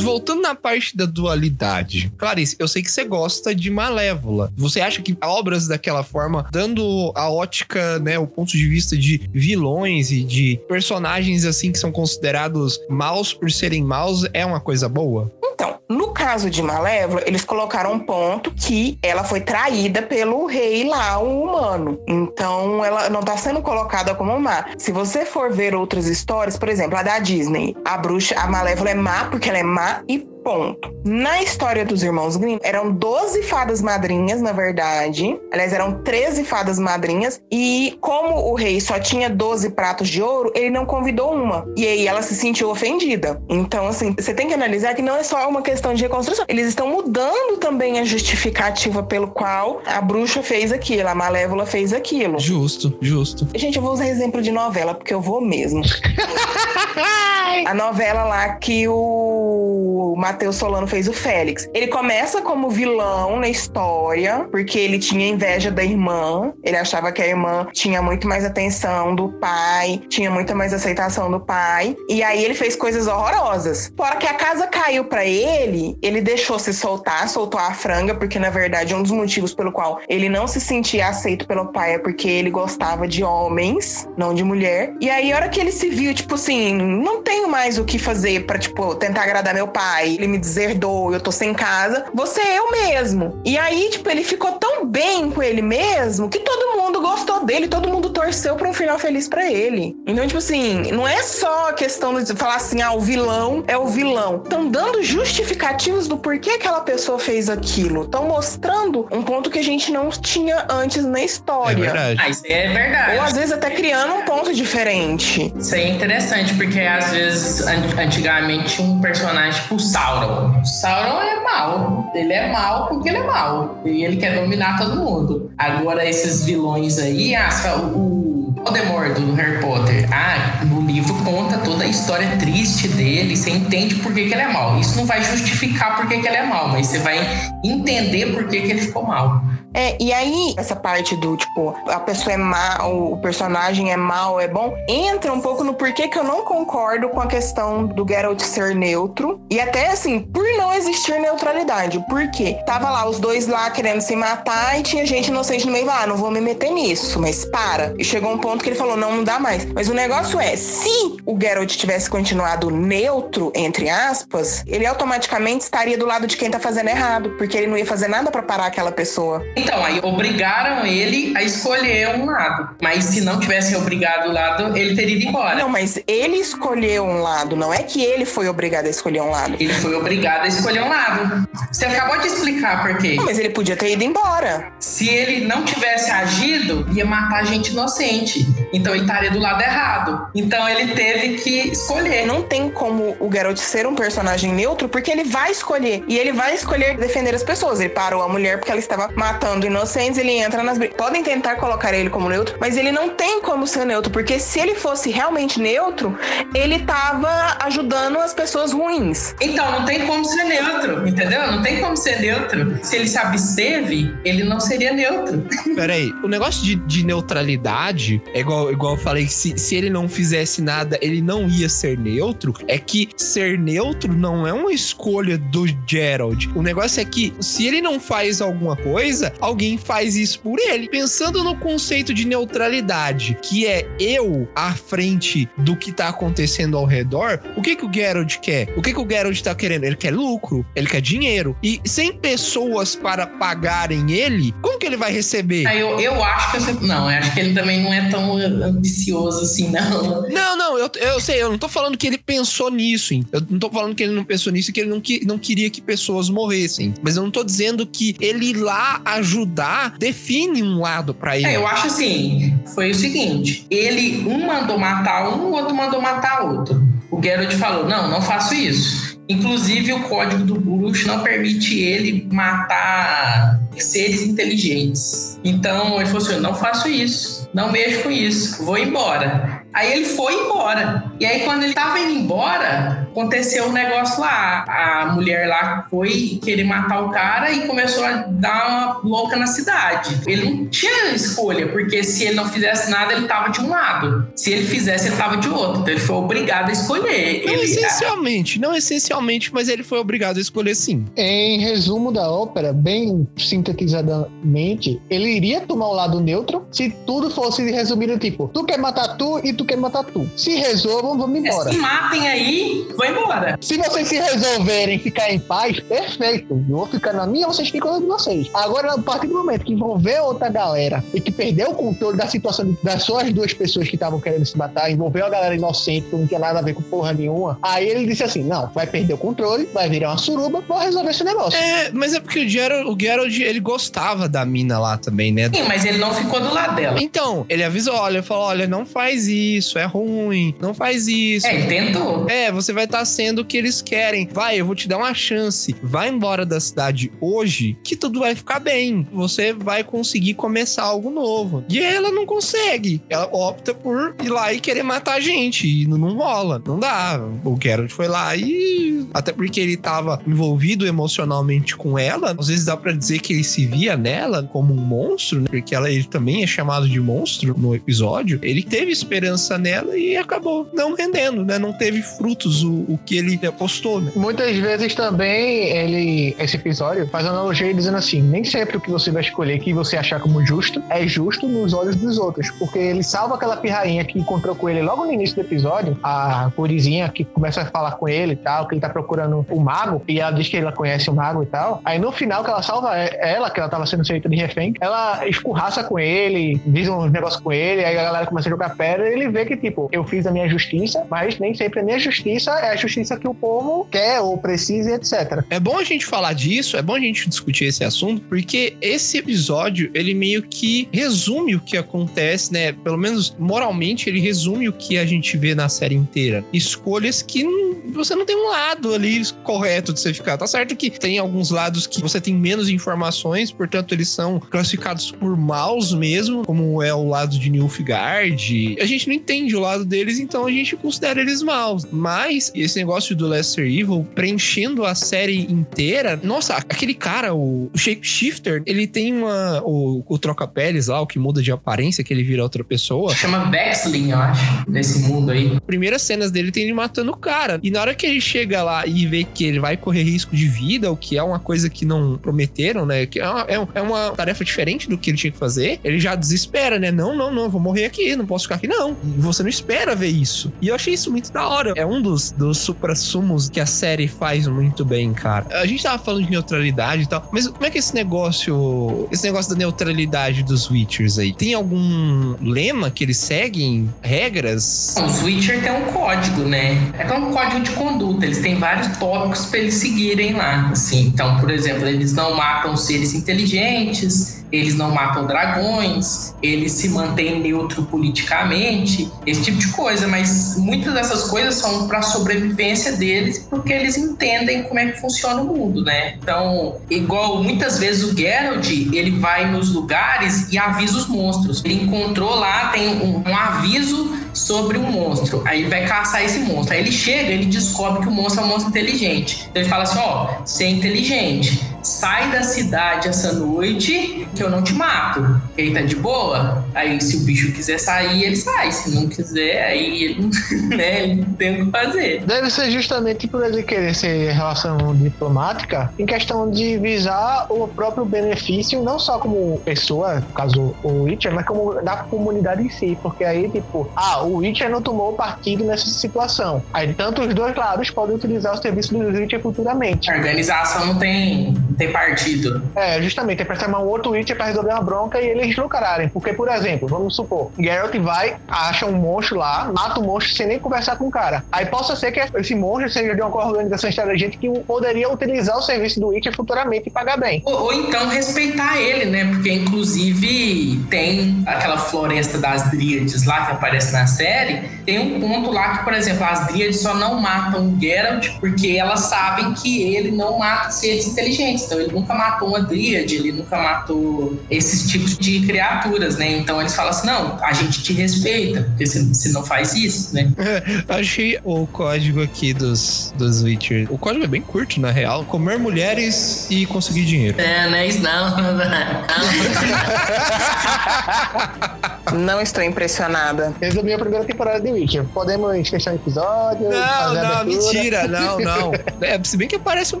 Voltando na parte da dualidade, Clarice, eu sei que você gosta de Malévola. Você acha que obras daquela forma, dando a ótica, né, o ponto de vista de vilões e de personagens assim que são considerados maus por serem maus, é uma coisa boa? Então, no caso de Malévola, eles colocaram um ponto que ela foi traída pelo rei lá, o humano. Então, ela não tá sendo colocada como má. Se você for ver outras histórias, por exemplo, a da Disney, a bruxa, a Malévola é má porque ela é má e Ponto. Na história dos irmãos Grimm, eram 12 fadas madrinhas, na verdade. Aliás, eram 13 fadas madrinhas. E como o rei só tinha 12 pratos de ouro, ele não convidou uma. E aí ela se sentiu ofendida. Então, assim, você tem que analisar que não é só uma questão de reconstrução. Eles estão mudando também a justificativa pelo qual a bruxa fez aquilo, a malévola fez aquilo. Justo, justo. Gente, eu vou usar exemplo de novela, porque eu vou mesmo. a novela lá que o Matheus Solano fez o Félix. Ele começa como vilão na história, porque ele tinha inveja da irmã. Ele achava que a irmã tinha muito mais atenção do pai, tinha muito mais aceitação do pai. E aí ele fez coisas horrorosas. Fora que a casa caiu para ele, ele deixou se soltar, soltou a franga, porque na verdade um dos motivos pelo qual ele não se sentia aceito pelo pai é porque ele gostava de homens, não de mulher. E aí a hora que ele se viu, tipo assim, não tenho mais o que fazer para tipo tentar agradar meu pai, ele me deserdou, eu tô sem casa, você é eu mesmo. E aí, tipo, ele ficou tão bem com ele mesmo que todo mundo gostou dele, todo mundo torceu pra um final feliz para ele. Então, tipo assim, não é só a questão de falar assim, ah, o vilão é o vilão. Estão dando justificativos do porquê aquela pessoa fez aquilo. Estão mostrando um ponto que a gente não tinha antes na história. É verdade. Ah, isso é verdade. Ou às vezes até criando um ponto diferente. Isso aí é interessante, porque às vezes, an- antigamente, um personagem tipo o Sauron. Sauron é mau. Ele é mau porque ele é mau. E ele quer dominar todo mundo. Agora, esses vilões aí, ah, o Voldemort do Harry Potter. Ah, no livro conta toda a história triste dele. Você entende por que, que ele é mau. Isso não vai justificar por que, que ele é mau, mas você vai entender por que, que ele ficou mal. É, e aí, essa parte do, tipo, a pessoa é má, o personagem é mal, é bom, entra um pouco no porquê que eu não concordo com a questão do Geralt ser neutro. E até, assim, por não existir neutralidade. Por quê? Tava lá os dois lá querendo se matar e tinha gente inocente no meio. Ah, não vou me meter nisso, mas para. E chegou um ponto que ele falou, não, não dá mais. Mas o negócio é, se o Geralt tivesse continuado neutro, entre aspas, ele automaticamente estaria do lado de quem tá fazendo errado. Porque ele não ia fazer nada pra parar aquela pessoa. Então, aí obrigaram ele a escolher um lado. Mas se não tivessem obrigado o lado, ele teria ido embora. Não, mas ele escolheu um lado, não é que ele foi obrigado a escolher um lado. Ele foi obrigado a escolher um lado. Você acabou de explicar por quê. Não, mas ele podia ter ido embora. Se ele não tivesse agido, ia matar gente inocente. Então ele estaria do lado errado. Então ele teve que escolher. Não tem como o Geralt ser um personagem neutro, porque ele vai escolher. E ele vai escolher defender as pessoas. Ele parou a mulher porque ela estava matando inocentes, ele entra nas brigas. Podem tentar colocar ele como neutro, mas ele não tem como ser neutro, porque se ele fosse realmente neutro, ele tava ajudando as pessoas ruins. Então, não tem como ser neutro, entendeu? Não tem como ser neutro. Se ele se absteve, ele não seria neutro. Peraí, o negócio de, de neutralidade é igual, igual eu falei, que se, se ele não fizesse nada, ele não ia ser neutro. É que ser neutro não é uma escolha do Gerald. O negócio é que se ele não faz alguma coisa, alguém faz isso por ele. Pensando no conceito de neutralidade, que é eu à frente do que tá acontecendo ao redor, o que que o Geralt quer? O que que o Geralt tá querendo? Ele quer lucro, ele quer dinheiro. E sem pessoas para pagarem ele, como que ele vai receber? Aí eu, eu acho que você. Não, eu acho que ele também não é tão ambicioso assim, não. Não, não, eu, eu sei, eu não tô falando que ele pensou nisso, hein? Eu não tô falando que ele não pensou nisso que ele não, que, não queria que pessoas morressem. Mas eu não tô dizendo que ele lá ajudar define um lado pra ele. É, eu acho assim, foi o seguinte, ele, um mandou matar um, o outro mandou matar outro. O Geralt falou, não, não faço isso. Inclusive, o código do bruxo não permite ele matar seres inteligentes. Então, ele falou assim: eu não faço isso, não mexo com isso, vou embora. Aí ele foi embora. E aí, quando ele tava indo embora, aconteceu um negócio lá. A mulher lá foi querer matar o cara e começou a dar uma louca na cidade. Ele não tinha escolha, porque se ele não fizesse nada, ele tava de um lado. Se ele fizesse, ele tava de outro. Então ele foi obrigado a escolher. Não ele, essencialmente, não essencialmente, mas ele foi obrigado a escolher sim. Em resumo da ópera, bem sintetizadamente, ele iria tomar o lado neutro se tudo fosse resumido tipo, tu quer matar tu e tu quer matar tu. Se resolvam, vamos é, embora. se matem aí, vou embora. Se vocês se resolverem ficar em paz, perfeito. Eu vou ficar na minha, vocês ficam na de vocês. Agora, a partir do momento que envolver outra galera e que perdeu o controle da situação das suas duas pessoas que estavam querendo se matar, envolveu a galera inocente, que não tinha nada a ver com porra nenhuma, aí ele disse assim: não, vai perder o controle, vai virar uma suruba, vou resolver esse negócio. É, mas é porque o Gerald, o Gerald, ele gostava da mina lá também, né? Sim, mas ele não ficou do lado dela. Então, ele avisou, olha, falou, olha, não faz isso, é ruim, não faz isso. É, ele tentou. É, você vai estar sendo o que eles querem. Vai, eu vou te dar uma chance. Vai embora da cidade hoje, que tudo vai ficar bem. Você vai conseguir começar algo novo. E ela não consegue. Ela opta por ir lá e querer matar a gente. E não, rola. Não dá. O Geralt foi lá e. Até porque ele tava envolvido emocionalmente com ela. Às vezes dá pra dizer que ele se via nela como um monstro, né? Porque ela, ele também é chamado de monstro no episódio. Ele teve esperança nela e acabou não rendendo, né? Não teve frutos o, o que ele apostou, né? Muitas vezes também ele, esse episódio faz analogia dizendo assim: nem sempre o que você vai escolher que você achar como justo é justo nos olhos dos outros, porque ele salva aquela pirrainha que encontrou com ele logo no início do episódio, a Curizinha que começa a falar com ele e tal, que ele tá procurando o mago e ela diz que ela conhece o mago e tal. Aí no final que ela salva ela, que ela tava sendo feita de refém, ela escurraça com ele, diz uns negócios com ele, aí a galera começa a jogar pedra e ele vê que tipo, eu fiz a minha justiça, mas nem sempre a minha justiça é a justiça que o povo quer ou precisa etc. É bom a gente falar disso, é bom a gente discutir esse assunto, porque esse episódio, ele meio que resume o que acontece, né? Pelo menos moralmente, ele resume o que a gente vê na série inteira. Escolhas que não- você não tem um lado ali correto de você ficar. Tá certo que tem alguns lados que você tem menos informações, portanto, eles são classificados por maus mesmo, como é o lado de Nilfgaard. A gente não entende o lado deles, então a gente considera eles maus. Mas esse negócio do Lesser Evil preenchendo a série inteira, nossa, aquele cara, o Shapeshifter, ele tem uma. O, o troca-peles lá, o que muda de aparência, que ele vira outra pessoa. Chama Bexlin, eu acho, nesse mundo aí. Primeiras cenas dele tem ele matando o cara. E na hora que ele chega lá e vê que ele vai correr risco de vida, o que é uma coisa que não prometeram, né? Que é uma, é é uma tarefa diferente do que ele tinha que fazer, ele já desespera, né? Não, não, não, vou morrer aqui, não posso ficar aqui, não. E você não espera ver isso. E eu achei isso muito da hora. É um dos, dos supra-sumos que a série faz muito bem, cara. A gente tava falando de neutralidade e tal, mas como é que esse negócio, esse negócio da neutralidade dos Witchers aí, tem algum lema que eles seguem? Regras? O Switcher tem um código, né? É um código de conduta, eles têm vários tópicos para eles seguirem lá, assim. Então, por exemplo, eles não matam seres inteligentes, eles não matam dragões, eles se mantêm neutro politicamente, esse tipo de coisa, mas muitas dessas coisas são para sobrevivência deles, porque eles entendem como é que funciona o mundo, né? Então, igual muitas vezes o Geralt, ele vai nos lugares e avisa os monstros. Ele encontrou lá, tem um, um aviso sobre um monstro. Aí vai caçar esse monstro. Aí ele chega, ele descobre que o monstro é um monstro inteligente. Ele fala assim: ó, você é inteligente sai da cidade essa noite que eu não te mato. Ele tá de boa? Aí se o bicho quiser sair, ele sai. Se não quiser, aí ele, né, ele não tem o que fazer. Deve ser justamente por ele querer ser relação diplomática, em questão de visar o próprio benefício, não só como pessoa, no caso o Witcher, mas como da comunidade em si. Porque aí, tipo, ah, o Witcher não tomou partido nessa situação. Aí tanto os dois lados podem utilizar o serviço do Witcher futuramente. A organização não tem tem partido. É, justamente, é pra chamar um outro Witcher pra resolver uma bronca e eles lucrarem. Porque, por exemplo, vamos supor, Geralt vai, acha um monstro lá, mata o monstro sem nem conversar com o cara. Aí possa ser que esse monstro seja de uma organização inteligente que poderia utilizar o serviço do Witcher futuramente e pagar bem. Ou, ou então respeitar ele, né? Porque, inclusive, tem aquela floresta das Dríades lá que aparece na série. Tem um ponto lá que, por exemplo, as Dríades só não matam o Geralt porque elas sabem que ele não mata seres inteligentes. Então ele nunca matou uma dríade, ele nunca matou esses tipos de criaturas, né? Então eles falam assim: não, a gente te respeita, porque você não faz isso, né? Achei o código aqui dos, dos Witcher. O código é bem curto, na real. Comer mulheres e conseguir dinheiro. É, não é isso não. Não estou impressionada. Resumi a primeira temporada de Witcher. Podemos fechar o episódio? Não, não, mentira, não, não. É, se bem que aparece um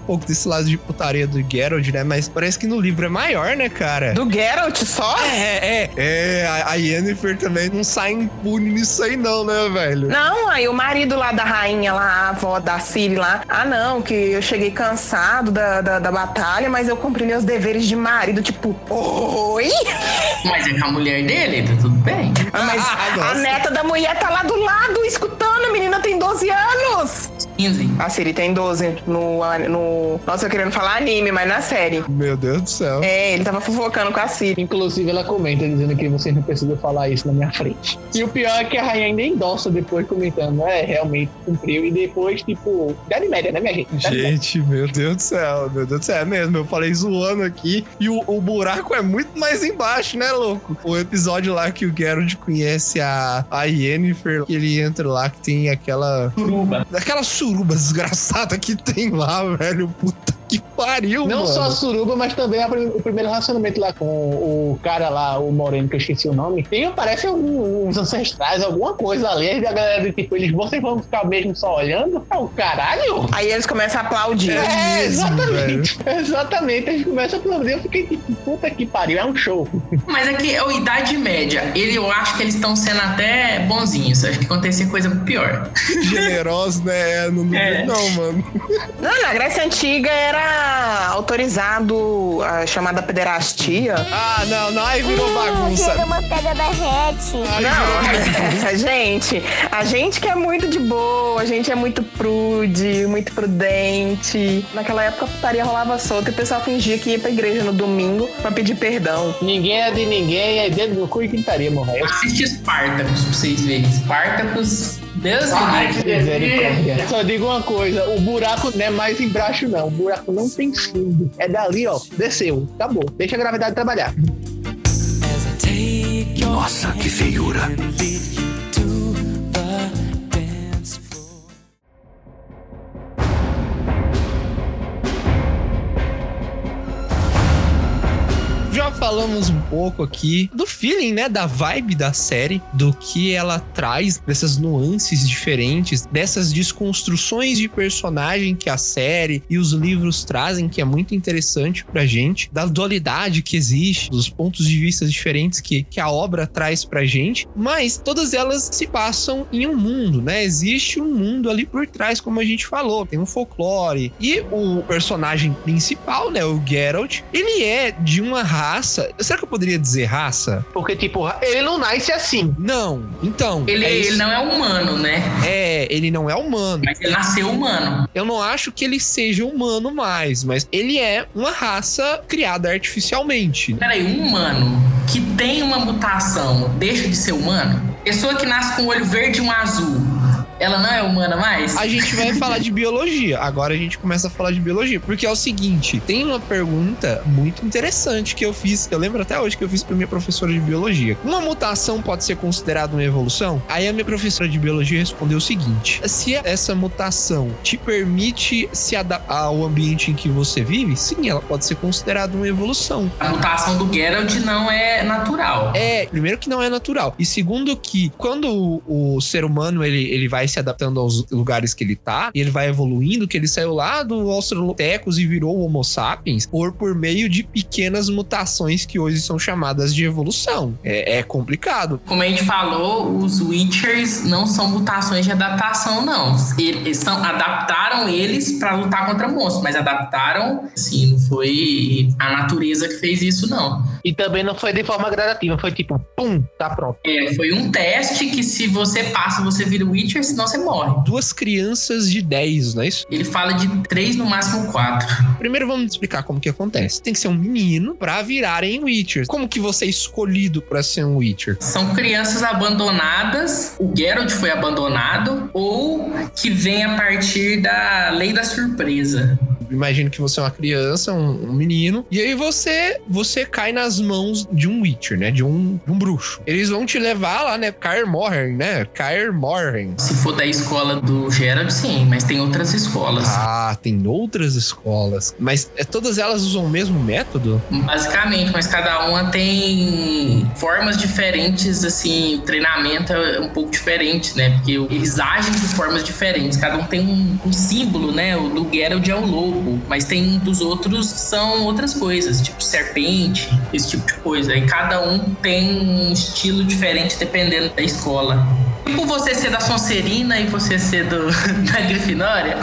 pouco desse lado de putaria do Geralt, né? Mas parece que no livro é maior, né, cara? Do Geralt só? É, é, é. A, a Yennefer também não sai impune nisso aí, não, né, velho? Não, aí o marido lá da rainha, lá, a avó da Ciri lá. Ah, não, que eu cheguei cansado da, da, da batalha, mas eu cumpri meus deveres de marido. Tipo, oi? Mas é com a mulher dele, tá tudo bem. Ah, mas Ah, a nossa. neta da mulher tá lá do lado, escutando. A menina tem 12 anos. 15. A Siri tem 12 no, no. Nossa, eu querendo falar anime, mas na série. Meu Deus do céu. É, ele tava fofocando com a Siri. Inclusive, ela comenta dizendo que vocês não precisam falar isso na minha frente. E o pior é que a rainha ainda endossa depois comentando, é, realmente cumpriu. E depois, tipo, idade média, né, minha gente? Idade média. Gente, meu Deus do céu, meu Deus do céu, é mesmo. Eu falei zoando aqui e o, o buraco é muito mais embaixo, né, louco? O episódio lá que o Geralt conhece a, a Yennefer, que ele entra lá, que tem aquela. Suruba. Aquela suruba desgraçada que tem lá, velho. Puta que pariu, Não mano. só a suruba, mas também a prim- o primeiro relacionamento lá com o cara lá, o Moreno, que eu esqueci o nome. Tem, parece algum- uns ancestrais, alguma coisa ali. E a galera, tipo, eles, vocês vão ficar mesmo só olhando? É o caralho? Aí eles começam a aplaudir. É, mesmo, exatamente. Exatamente. Eles começam a aplaudir. Eu fiquei tipo, puta que pariu, é um show. Mas é que a idade média, ele, eu acho que eles estão sendo até bonzinhos. Acho que acontecia coisa pior. Generoso, né? Não, não, É. não, mano. Não, na Grécia Antiga era autorizado a chamada pederastia. Ah, não, não, aí virou Hum, bagunça. Diego Manteiga derrete. Aí virou Não, gente, a gente que é muito de boa, a gente é muito prude, muito prudente. Naquela época a putaria rolava solta e o pessoal fingia que ia pra igreja no domingo pra pedir perdão. Ninguém é de ninguém, é dedo no cu e gritaria, velho. Assiste Spartacus pra vocês verem. Spartacus, Deus me livre. Só digo uma coisa, o buraco não é mais embaixo, não. O buraco não tem fundo. É dali, ó. Desceu. Acabou. Deixa a gravidade trabalhar. Nossa, que feiura. Falamos um pouco aqui do feeling, né? Da vibe da série, do que ela traz, dessas nuances diferentes, dessas desconstruções de personagem que a série e os livros trazem, que é muito interessante pra gente, da dualidade que existe, dos pontos de vista diferentes que, que a obra traz pra gente, mas todas elas se passam em um mundo, né? Existe um mundo ali por trás, como a gente falou, tem um folclore. E o personagem principal, né? O Geralt, ele é de uma raça raça. Será que eu poderia dizer raça? Porque, tipo, ele não nasce assim. Não. Então. Ele, é, ele não é humano, né? é, ele não é humano. Mas ele nasceu humano. Eu não acho que ele seja humano mais, mas ele é uma raça criada artificialmente. Peraí, um humano que tem uma mutação deixa de ser humano? Pessoa que nasce com um olho verde e um azul, ela não é humana mais? A gente vai falar de biologia. Agora a gente começa a falar de biologia. Porque é o seguinte: tem uma pergunta muito interessante que eu fiz. Eu lembro até hoje que eu fiz pra minha professora de biologia. Uma mutação pode ser considerada uma evolução? Aí a minha professora de biologia respondeu o seguinte: se essa mutação te permite se adaptar ao ambiente em que você vive, sim, ela pode ser considerada uma evolução. A mutação do Geralt não é natural. É, primeiro que não é natural. E segundo que quando o, o ser humano ele, ele vai se adaptando aos lugares que ele tá, e ele vai evoluindo, que ele saiu lá do Australopithecus e virou o Homo sapiens, por, por meio de pequenas mutações que hoje são chamadas de evolução. É, é complicado. Como a gente falou, os Witchers não são mutações de adaptação, não. Eles são, adaptaram eles pra lutar contra monstros, mas adaptaram, assim, não foi a natureza que fez isso, não. E também não foi de forma gradativa, foi tipo, pum, tá pronto. É, foi um teste que se você passa, você vira Witcher, senão você morre. Duas crianças de 10, não é isso? Ele fala de três, no máximo quatro. Primeiro vamos explicar como que acontece. Tem que ser um menino pra virarem Witchers. Como que você é escolhido pra ser um Witcher? São crianças abandonadas, o Geralt foi abandonado, ou que vem a partir da lei da surpresa. Imagino que você é uma criança, um, um menino, e aí você você cai nas mãos de um Witcher, né? De um, de um bruxo. Eles vão te levar lá, né? Caer Morhen, né? Caer Morhen. Se for da escola do Geralt, sim, mas tem outras escolas. Ah, tem outras escolas. Mas é, todas elas usam o mesmo método? Basicamente, mas cada uma tem formas diferentes, assim, o treinamento é um pouco diferente, né? Porque eles agem de formas diferentes, cada um tem um, um símbolo, né? O do Geralt é o lobo, mas tem dos outros que são outras coisas, tipo serpente, esse tipo de coisa. E cada um tem um estilo diferente dependendo da escola. Tipo você ser da Sonserina e você ser do, da Grifinória.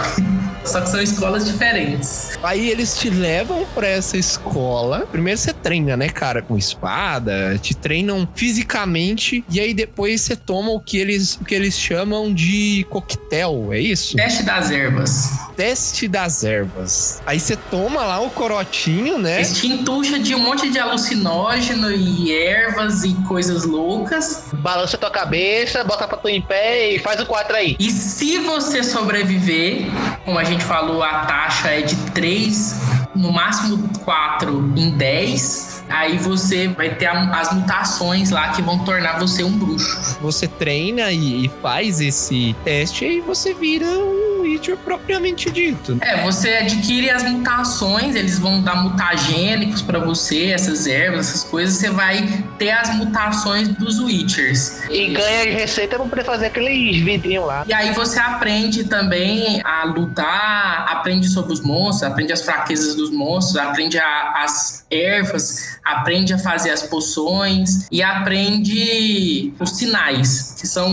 Só que são escolas diferentes. Aí eles te levam pra essa escola. Primeiro você treina, né, cara, com espada, te treinam fisicamente e aí depois você toma o que eles, o que eles chamam de coquetel, é isso? Teste das ervas. Teste das ervas. Aí você toma lá o corotinho, né? Eles te entuxa de um monte de alucinógeno e ervas e coisas loucas. Balança tua cabeça, bota pra tu em pé e faz o 4 aí. E se você sobreviver, como a gente falou, a taxa é de 3, no máximo 4 em 10. Aí você vai ter a- as mutações lá que vão tornar você um bruxo. Você treina e, e faz esse teste e você vira um Witcher propriamente dito. É, você adquire as mutações, eles vão dar mutagênicos pra você, essas ervas, essas coisas. Você vai ter as mutações dos Witchers. E ganha receita pra poder fazer aqueles vidrinhos lá. E aí você aprende também a lutar, aprende sobre os monstros, aprende as fraquezas dos monstros, aprende a- as ervas, aprende a fazer as poções e aprende os sinais, que são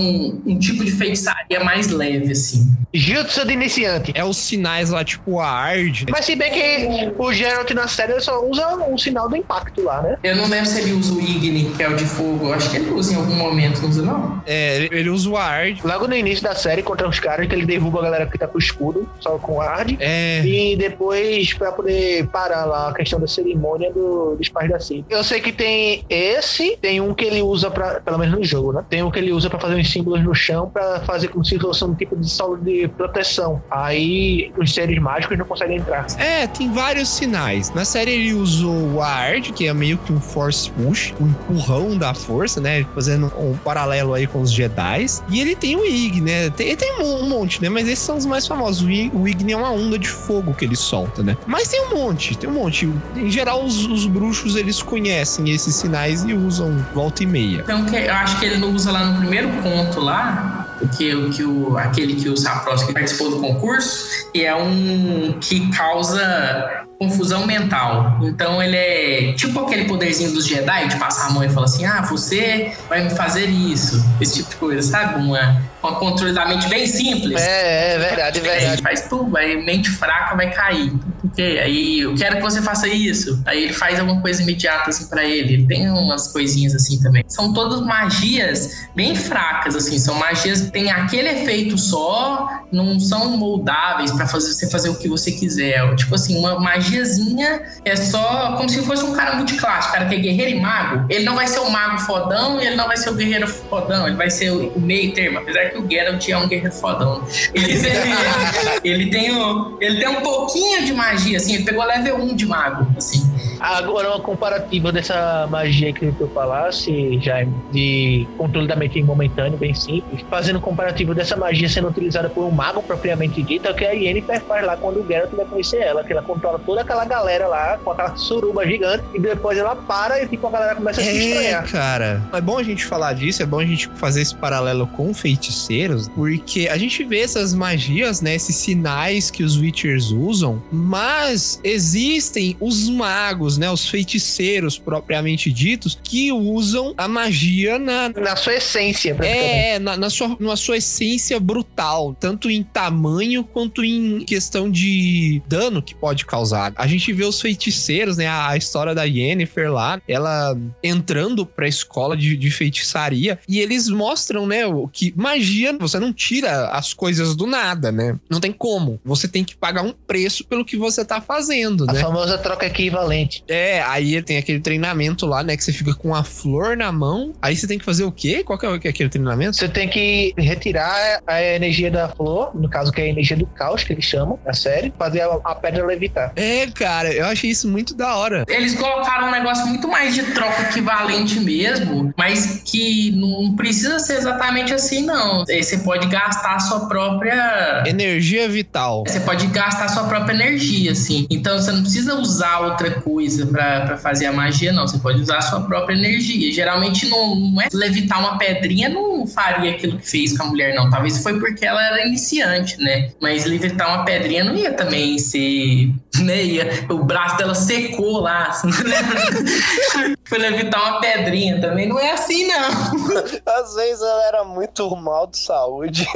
um tipo de feitiçaria mais leve, assim. Jutsu de iniciante. É os sinais lá, tipo a Ard. Mas se bem que o Geralt na série só usa um sinal do impacto lá, né? Eu não lembro se ele usa o Igni, que é o de fogo. Eu acho que ele usa em algum momento, não usa não? É, ele- usa o Ard. Logo no início da série, contra os caras, que ele derruba a galera que tá com o escudo, só com ard. É. E depois, pra poder parar lá a questão da cerimônia do, dos pais da Cid. Eu sei que tem esse, tem um que ele usa pra, pelo menos no jogo, né? Tem um que ele usa pra fazer uns símbolos no chão pra fazer como se fosse um tipo de solo de proteção. Aí os seres mágicos não conseguem entrar. É, tem vários sinais. Na série ele usou o Ard, que é meio que um force push, um empurrão da força, né? Fazendo um paralelo aí com os Jedi. E ele tem o Ig, né? Tem, ele tem um monte, né? Mas esses são os mais famosos. O Ig, o é uma onda de fogo que ele solta, né? Mas tem um monte, tem um monte. Em geral, os, os bruxos, eles conhecem esses sinais e usam volta e meia. Então, eu acho que ele não usa lá no primeiro conto lá, o que, o que o, aquele que o Sapros participou do concurso, e é um que causa confusão mental. Então ele é tipo aquele poderzinho dos Jedi de passar a mão e falar assim: ah, você vai me fazer isso, esse tipo de coisa, sabe? Uma, uma controle da mente bem simples. É, é verdade, É, a gente faz tudo, vai mente fraca vai cair. Quê. Aí eu quero que você faça isso. Aí ele faz alguma coisa imediata assim para ele. Ele tem umas coisinhas assim também. São todas magias bem fracas assim, são magias que têm aquele efeito só, não são moldáveis para fazer você fazer o que você quiser. Tipo assim, uma magiazinha é só como se fosse um cara multiclasse, cara que é guerreiro e mago. Ele não vai ser o mago fodão e ele não vai ser o guerreiro fodão, ele vai ser o meio termo, apesar que o Geralt é um guerreiro fodão. Ele, ele, tem, um, ele tem um pouquinho de magia, assim, ele pegou level 1 de mago, assim. Agora, uma comparativa dessa magia que eu falasse, Jaime, de controle da mente momentâneo, bem simples, fazendo um comparativo dessa magia sendo utilizada por um mago propriamente dito, é o que a Yennefer faz lá quando o Geralt vai conhecer ela, que ela controla toda aquela galera lá, com aquela suruba gigante, e depois ela para e tipo, a galera começa a se É, estranhar. cara. É bom a gente falar disso, é bom a gente fazer esse paralelo com feiticeiros, porque a gente vê essas magias, né, esses sinais que os Witchers usam, mas existem os magos, né, os feiticeiros propriamente ditos, que usam a magia na, Na sua essência, é, na, na sua, na sua essência brutal, tanto em tamanho quanto em questão de dano que pode causar. A gente vê os feiticeiros, né? A, a história da Yennefer lá, ela entrando pra escola de, de feitiçaria e eles mostram, né, o que magia, você não tira as coisas do nada, né? Não tem como. Você tem que pagar um preço pelo que você tá fazendo, A né? famosa troca equivalente. É, aí tem aquele treinamento lá, né? Que você fica com a flor na mão. Aí você tem que fazer o quê? Qual que é aquele treinamento? Você tem que retirar a energia da flor, no caso que é a energia do caos, que eles chamam, na série, fazer a, a pedra levitar. É, cara, eu achei isso muito da hora. Eles colocaram um negócio muito mais de troca equivalente mesmo, mas que não precisa ser exatamente assim, não. É, Você pode gastar a sua própria. Energia vital. Você pode gastar a sua própria energia, assim. Então você não precisa usar outra coisa pra pra fazer a magia, não. Você pode usar a sua própria energia. Geralmente não, não é levitar uma pedrinha, não faria aquilo que fez com a mulher, não. Talvez foi porque ela era iniciante, né? Mas levitar uma pedrinha não ia também ser. Né? Ia, o braço dela secou lá. Assim, né? foi levitar uma pedrinha também. Não é assim, não. Às vezes ela era muito mal de saúde.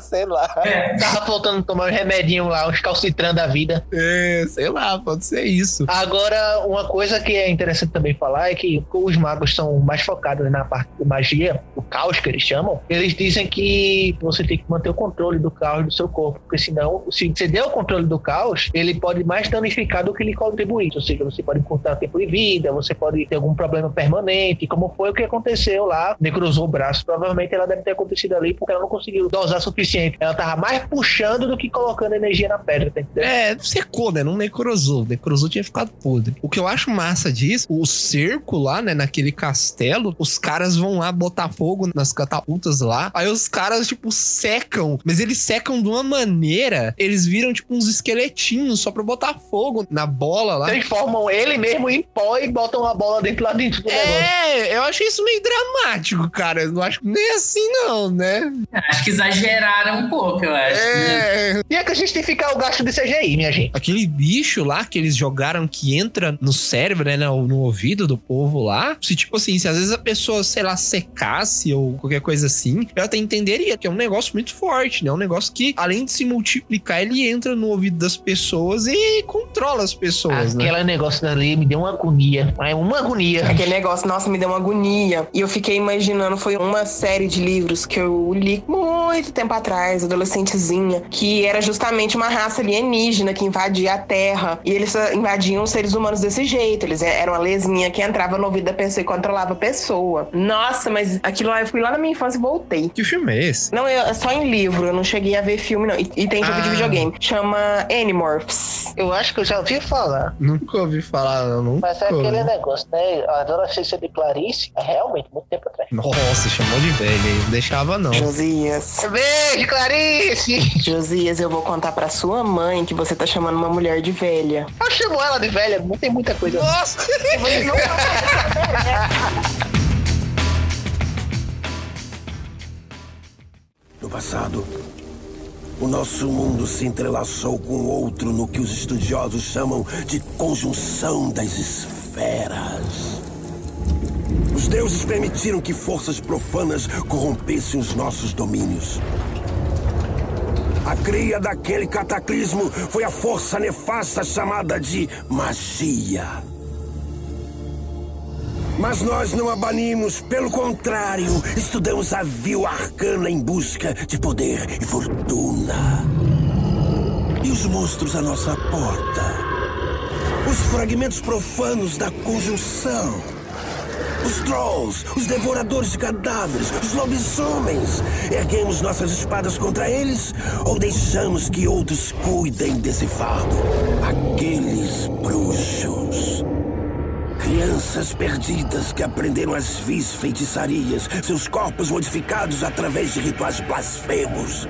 Sei lá. É. Tava faltando tomar um remedinho lá, uns calcitrão da vida. É, sei lá, pode ser isso. Uma coisa que é interessante também falar é que os magos são mais focados na parte de magia, o caos que eles chamam. Eles dizem que você tem que manter o controle do caos do seu corpo, porque senão, se você der o controle do caos, ele pode mais danificar do que lhe contribuir. Ou seja, você pode encurtar tempo de vida, você pode ter algum problema permanente, como foi o que aconteceu lá, necrosou o braço. Provavelmente ela deve ter acontecido ali porque ela não conseguiu dosar suficiente. Ela tava mais puxando do que colocando energia na pedra, tá entendendo? É, secou, né? Não necrosou. Necrosou tinha ficado podre. O que eu acho massa disso, o cerco lá, né, naquele castelo, os caras vão lá botar fogo nas catapultas lá. Aí os caras, tipo, secam. Mas eles secam de uma maneira. Eles viram, tipo, uns esqueletinhos só pra botar fogo na bola lá. transformam ele mesmo em pó e botam a bola dentro lá dentro do negócio. É, eu achei isso meio dramático, cara. Eu não acho nem assim, não, né? Acho que exageraram um pouco, eu acho. né? É. E é que justificar o gasto de CGI, minha gente. Aquele bicho lá que eles jogaram que entra no cérebro, né? No, no ouvido do povo lá. Se, tipo assim, se às vezes a pessoa, sei lá, secasse ou qualquer coisa assim, eu até entenderia que é um negócio muito forte, né? É um negócio que, além de se multiplicar, ele entra no ouvido das pessoas e controla as pessoas, né? Aquele negócio dali me deu uma agonia. Mas uma agonia. Aquele negócio, nossa, me deu uma agonia. E eu fiquei imaginando, foi uma série de livros que eu li muito tempo atrás, adolescentezinha, que era justamente uma raça alienígena que invadia a Terra. E eles ah, invadiam os seres humanos desse jeito. Eles eram uma lesinha que entrava no ouvido da pessoa e controlava a pessoa. Nossa, mas aquilo lá, eu fui lá na minha infância e voltei. Que filme é esse? Não, eu, é só em livro, eu não cheguei a ver filme, não. E, e tem jogo Ah. de videogame. Chama Animorphs. Eu acho que eu já ouvi falar. Nunca ouvi falar, não. Nunca Mas é aquele negócio, né? A adolescência de Clarice é realmente muito tempo atrás. Nossa, chamou de velho aí. Não deixava, não. Josias. Beijo, Clarice! Josias, eu vou contar pra sua mãe que você tá chamando uma mulher de velha. Eu chamo ela de velha, não tem muita coisa. Nossa! No passado, o nosso mundo se entrelaçou com outro no que os estudiosos chamam de conjunção das esferas. Os deuses permitiram que forças profanas corrompessem os nossos domínios. A cria daquele cataclismo foi a força nefasta chamada de magia. Mas nós não a banimos, pelo contrário, estudamos a vil arcana em busca de poder e fortuna. E os monstros à nossa porta? Os fragmentos profanos da conjunção. Os trolls, os devoradores de cadáveres, os lobisomens. Erguemos nossas espadas contra eles ou deixamos que outros cuidem desse fardo? Aqueles bruxos. Crianças perdidas que aprenderam as vis feitiçarias, seus corpos modificados através de rituais blasfemos.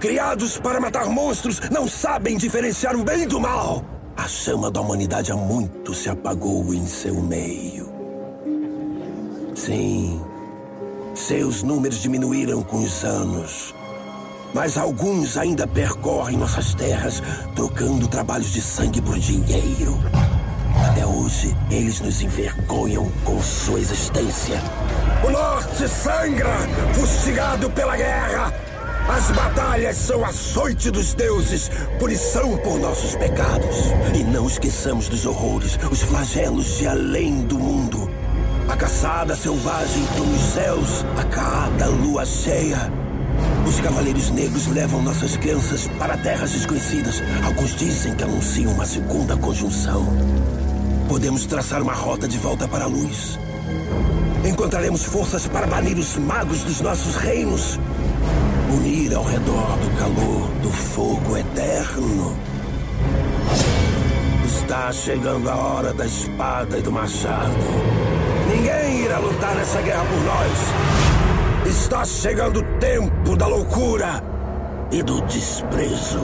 Criados para matar monstros, não sabem diferenciar o bem do mal. A chama da humanidade há muito se apagou em seu meio. Sim, seus números diminuíram com os anos. Mas alguns ainda percorrem nossas terras, trocando trabalhos de sangue por dinheiro. Até hoje, eles nos envergonham com sua existência. O norte sangra, fustigado pela guerra. As batalhas são açoite dos deuses, punição por nossos pecados. E não esqueçamos dos horrores, os flagelos de além do mundo. A caçada selvagem nos céus a cada lua cheia. Os cavaleiros negros levam nossas crianças para terras desconhecidas. Alguns dizem que anunciam uma segunda conjunção. Podemos traçar uma rota de volta para a luz. Encontraremos forças para banir os magos dos nossos reinos. Unir ao redor do calor do fogo eterno. Está chegando a hora da espada e do machado. Irá lutar nessa guerra por nós. Está chegando o tempo da loucura e do desprezo.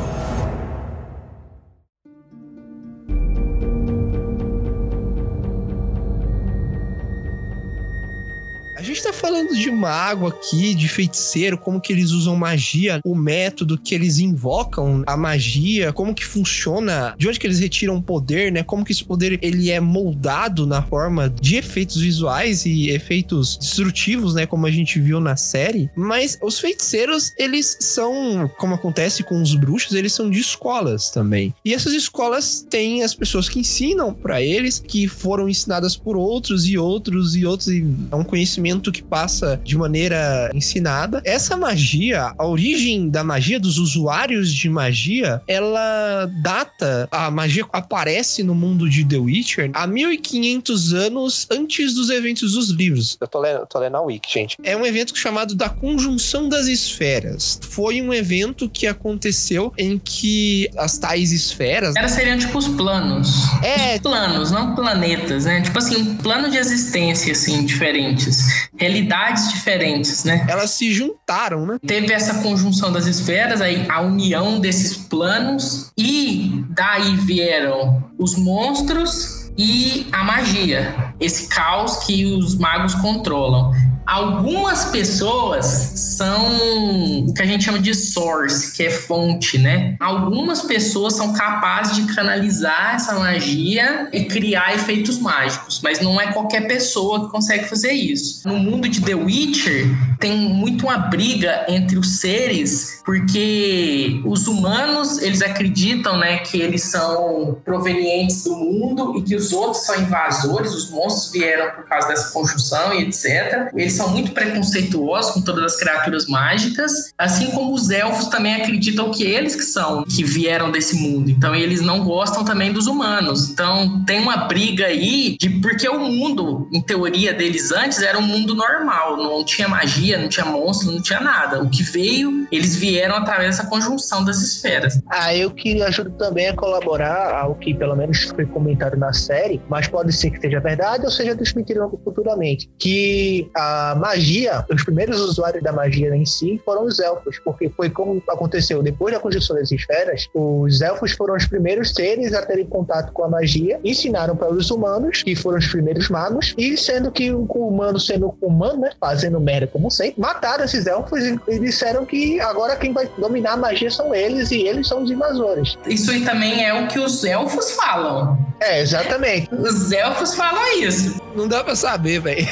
Falando de mago aqui, de feiticeiro, como que eles usam magia, o método que eles invocam a magia, como que funciona, de onde que eles retiram poder, né? Como que esse poder ele é moldado na forma de efeitos visuais e efeitos destrutivos, né? Como a gente viu na série. Mas os feiticeiros, eles são, como acontece com os bruxos, eles são de escolas também. E essas escolas têm as pessoas que ensinam para eles, que foram ensinadas por outros e outros e outros, e é um conhecimento que passa de maneira ensinada. Essa magia, a origem da magia, dos usuários de magia, ela data, a magia aparece no mundo de The Witcher há 1500 anos antes dos eventos dos livros. Eu tô lendo, tô lendo a Wiki, gente. É um evento chamado da Conjunção das Esferas. Foi um evento que aconteceu em que as tais esferas. Elas seriam tipo os planos. É. Planos, não planetas, né? Tipo assim, um plano de existência, assim, diferentes realidades diferentes, né? Elas se juntaram, né? Teve essa conjunção das esferas, aí a união desses planos e daí vieram os monstros e a magia, esse caos que os magos controlam. Algumas pessoas são o que a gente chama de source, que é fonte, né? Algumas pessoas são capazes de canalizar essa magia e criar efeitos mágicos, mas não é qualquer pessoa que consegue fazer isso. No mundo de The Witcher, tem muito uma briga entre os seres, porque os humanos, eles acreditam, né, que eles são provenientes do mundo e que os outros são invasores, os monstros vieram por causa dessa conjunção e etc. Eles são muito preconceituosos com todas as criaturas mágicas, assim como os elfos também acreditam que eles que são, que vieram desse mundo. Então eles não gostam também dos humanos. Então tem uma briga aí de porque o mundo, em teoria deles antes, era um mundo normal, não tinha magia, não tinha monstro, não tinha nada. O que veio, eles vieram através dessa conjunção das esferas. Ah, eu queria ajudar também a colaborar ao que pelo menos foi comentado na série, mas pode ser que seja verdade ou seja desmentido futuramente, que a magia, os primeiros usuários da magia em si foram os elfos, porque foi como aconteceu depois da conjunção das esferas, os elfos foram os primeiros seres a terem contato com a magia, ensinaram para os humanos, que foram os primeiros magos, e sendo que o humano sendo humano, né, fazendo merda como sempre, mataram esses elfos e, e disseram que agora quem vai dominar a magia são eles e eles são os invasores. Isso aí também é o que os elfos falam. É, exatamente. Os elfos falam isso. Não dá pra saber, velho.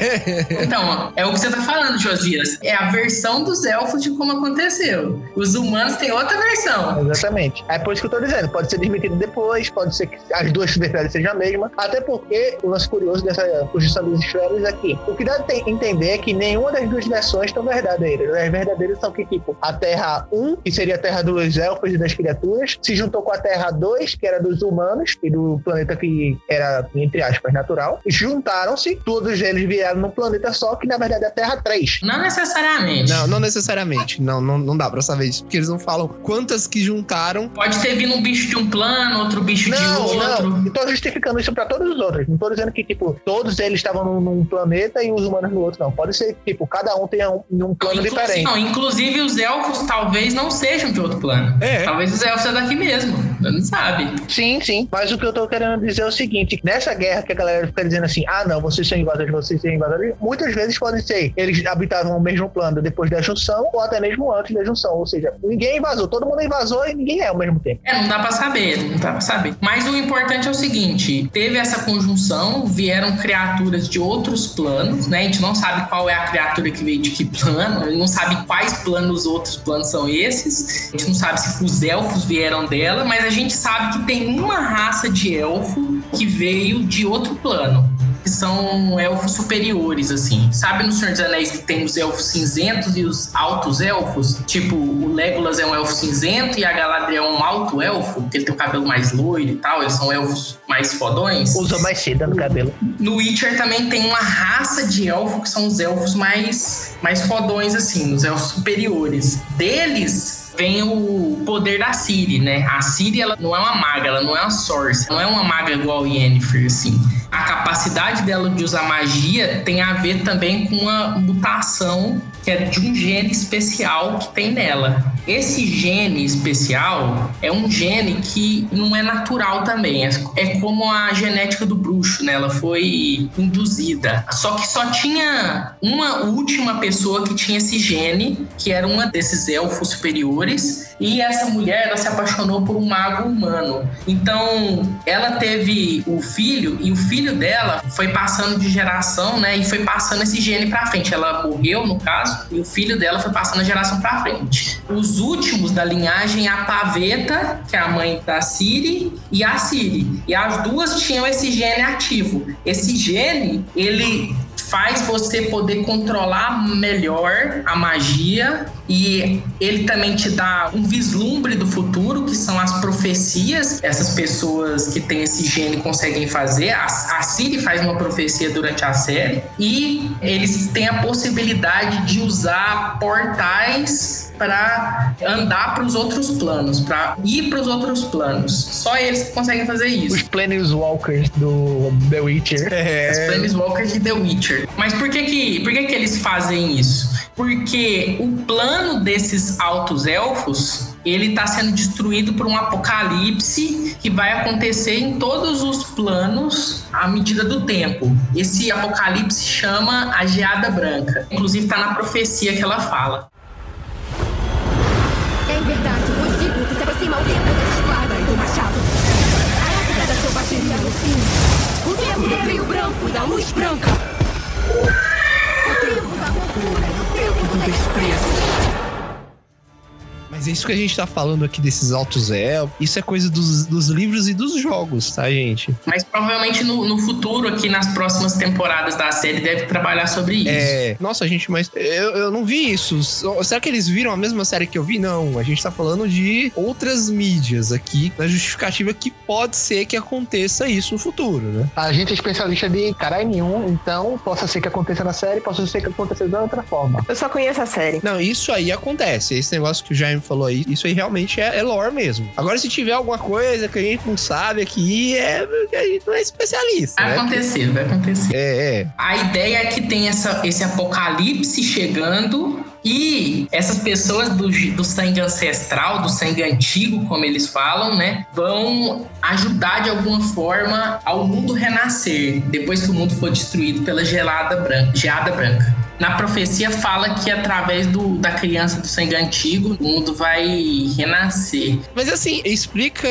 Então, É o que você tá falando, Josias. É a versão dos elfos de como aconteceu. Os humanos têm outra versão. Exatamente. É por isso que eu tô dizendo. Pode ser desmentido depois, pode ser que as duas verdades sejam a mesma. Até porque o lance curioso dessa conjunção dos esferas é que o que dá a entender é que nenhuma das duas versões estão verdadeiras. As verdadeiras são que, tipo, a Terra 1, que seria a Terra dos elfos e das criaturas, se juntou com a Terra 2, que era dos humanos e do planeta que era, entre aspas, natural. Juntaram-se, todos eles vieram num planeta só, que na verdade é a Terra 3. Não necessariamente. Não, não necessariamente. Não, não, não dá pra saber isso. Porque eles não falam quantas que juntaram. Pode ter vindo um bicho de um plano, outro bicho de Não, outro. não. Eu tô justificando isso pra todos os outros. Não tô dizendo que, tipo, todos eles estavam num, num planeta e os humanos no outro, não. Pode ser que, tipo, cada um tenha um, um plano Inclusive, diferente. não, inclusive os elfos talvez não sejam de outro plano. É. Talvez os elfos sejam daqui mesmo. Não sabe. Sim, sim. Mas o que eu tô querendo dizer é o seguinte: nessa guerra que a galera fica dizendo assim, ah, não, vocês são invasores, vocês são invasores, muitas vezes podem ser eles habitavam o mesmo plano depois da junção ou até mesmo antes da junção. Ou seja, ninguém invasou, todo mundo invasou e ninguém é ao mesmo tempo. É, não dá pra saber, não dá pra saber. Mas o importante é o seguinte: teve essa conjunção, vieram criaturas de outros planos, né? A gente não sabe qual é a criatura que veio de que plano, não sabe quais planos os outros planos são esses. A gente não sabe se os elfos vieram dela, mas a gente sabe que tem uma raça de elfo que veio de outro plano. Que são elfos superiores, assim. Sabe no Senhor dos Anéis que tem os elfos cinzentos e os altos elfos? Tipo, o Legolas é um elfo cinzento e a Galadriel é um alto elfo, que ele tem o cabelo mais loiro e tal. Eles são elfos mais fodões. Usa mais seda no cabelo. No Witcher também tem uma raça de elfo que são os elfos mais, mais fodões, assim, os elfos superiores. Deles vem o poder da Ciri, né? A Ciri, ela não é uma maga, ela não é uma sorcerer, não é uma maga igual Yennefer, assim. A capacidade dela de usar magia tem a ver também com uma mutação que é de um gene especial que tem nela. Esse gene especial é um gene que não é natural também. É, é como a genética do bruxo, né? Ela foi induzida. Só que só tinha uma última pessoa que tinha esse gene, que era uma desses elfos superiores. E essa mulher, ela se apaixonou por um mago humano. Então, ela teve o filho e o filho dela foi passando de geração, né? E foi passando esse gene pra frente. Ela morreu, no caso, e o filho dela foi passando a geração pra frente. Os últimos da linhagem a Paveta, que é a mãe da Ciri, e a Ciri. E as duas tinham esse gene ativo. Esse gene, ele faz você poder controlar melhor a magia e ele também te dá um vislumbre do futuro, que são as profecias. Essas pessoas que têm esse gene conseguem fazer. A, a Siri faz uma profecia durante a série e eles têm a possibilidade de usar portais para andar para os outros planos, para ir para os outros planos. Só eles que conseguem fazer isso. Os Planeswalkers do The Witcher. Os É. Planeswalkers de The Witcher. Mas por que que, por que que eles fazem isso? Porque o plano desses altos elfos, ele tá sendo destruído por um apocalipse que vai acontecer em todos os planos à medida do tempo. Esse apocalipse chama a Geada Branca. Inclusive tá na profecia que ela fala. Em verdade, digo que se aproxima o tempo da espada e do machado. A época da selvageria no fim. O tempo do frio branco e da luz branca. O tempo da loucura e o tempo do desprezo. Mas é isso que a gente tá falando aqui desses altos elfos. Isso é coisa dos, dos livros e dos jogos, tá, gente? Mas provavelmente no, no futuro, aqui nas próximas temporadas da série, deve trabalhar sobre isso. É. Nossa, gente, mas eu, eu não vi isso. Será que eles viram a mesma série que eu vi? Não. A gente tá falando de outras mídias aqui, na justificativa que pode ser que aconteça isso no futuro, né? A gente é especialista de caralho nenhum, então possa ser que aconteça na série, possa ser que aconteça de outra forma. Eu só conheço a série. Não, isso aí acontece. Esse negócio que o Jaime falou aí, isso aí realmente é, é lore mesmo. Agora, se tiver alguma coisa que a gente não sabe aqui, é porque a gente não é especialista. Vai né? acontecer, vai acontecer. É, é. A ideia é que tem essa, esse apocalipse chegando e essas pessoas do, do sangue ancestral, do sangue antigo, como eles falam, né, vão ajudar de alguma forma ao mundo renascer depois que o mundo for destruído pela gelada branca, geada branca. Na profecia fala que através do, da criança do sangue antigo, o mundo vai renascer. Mas assim, explica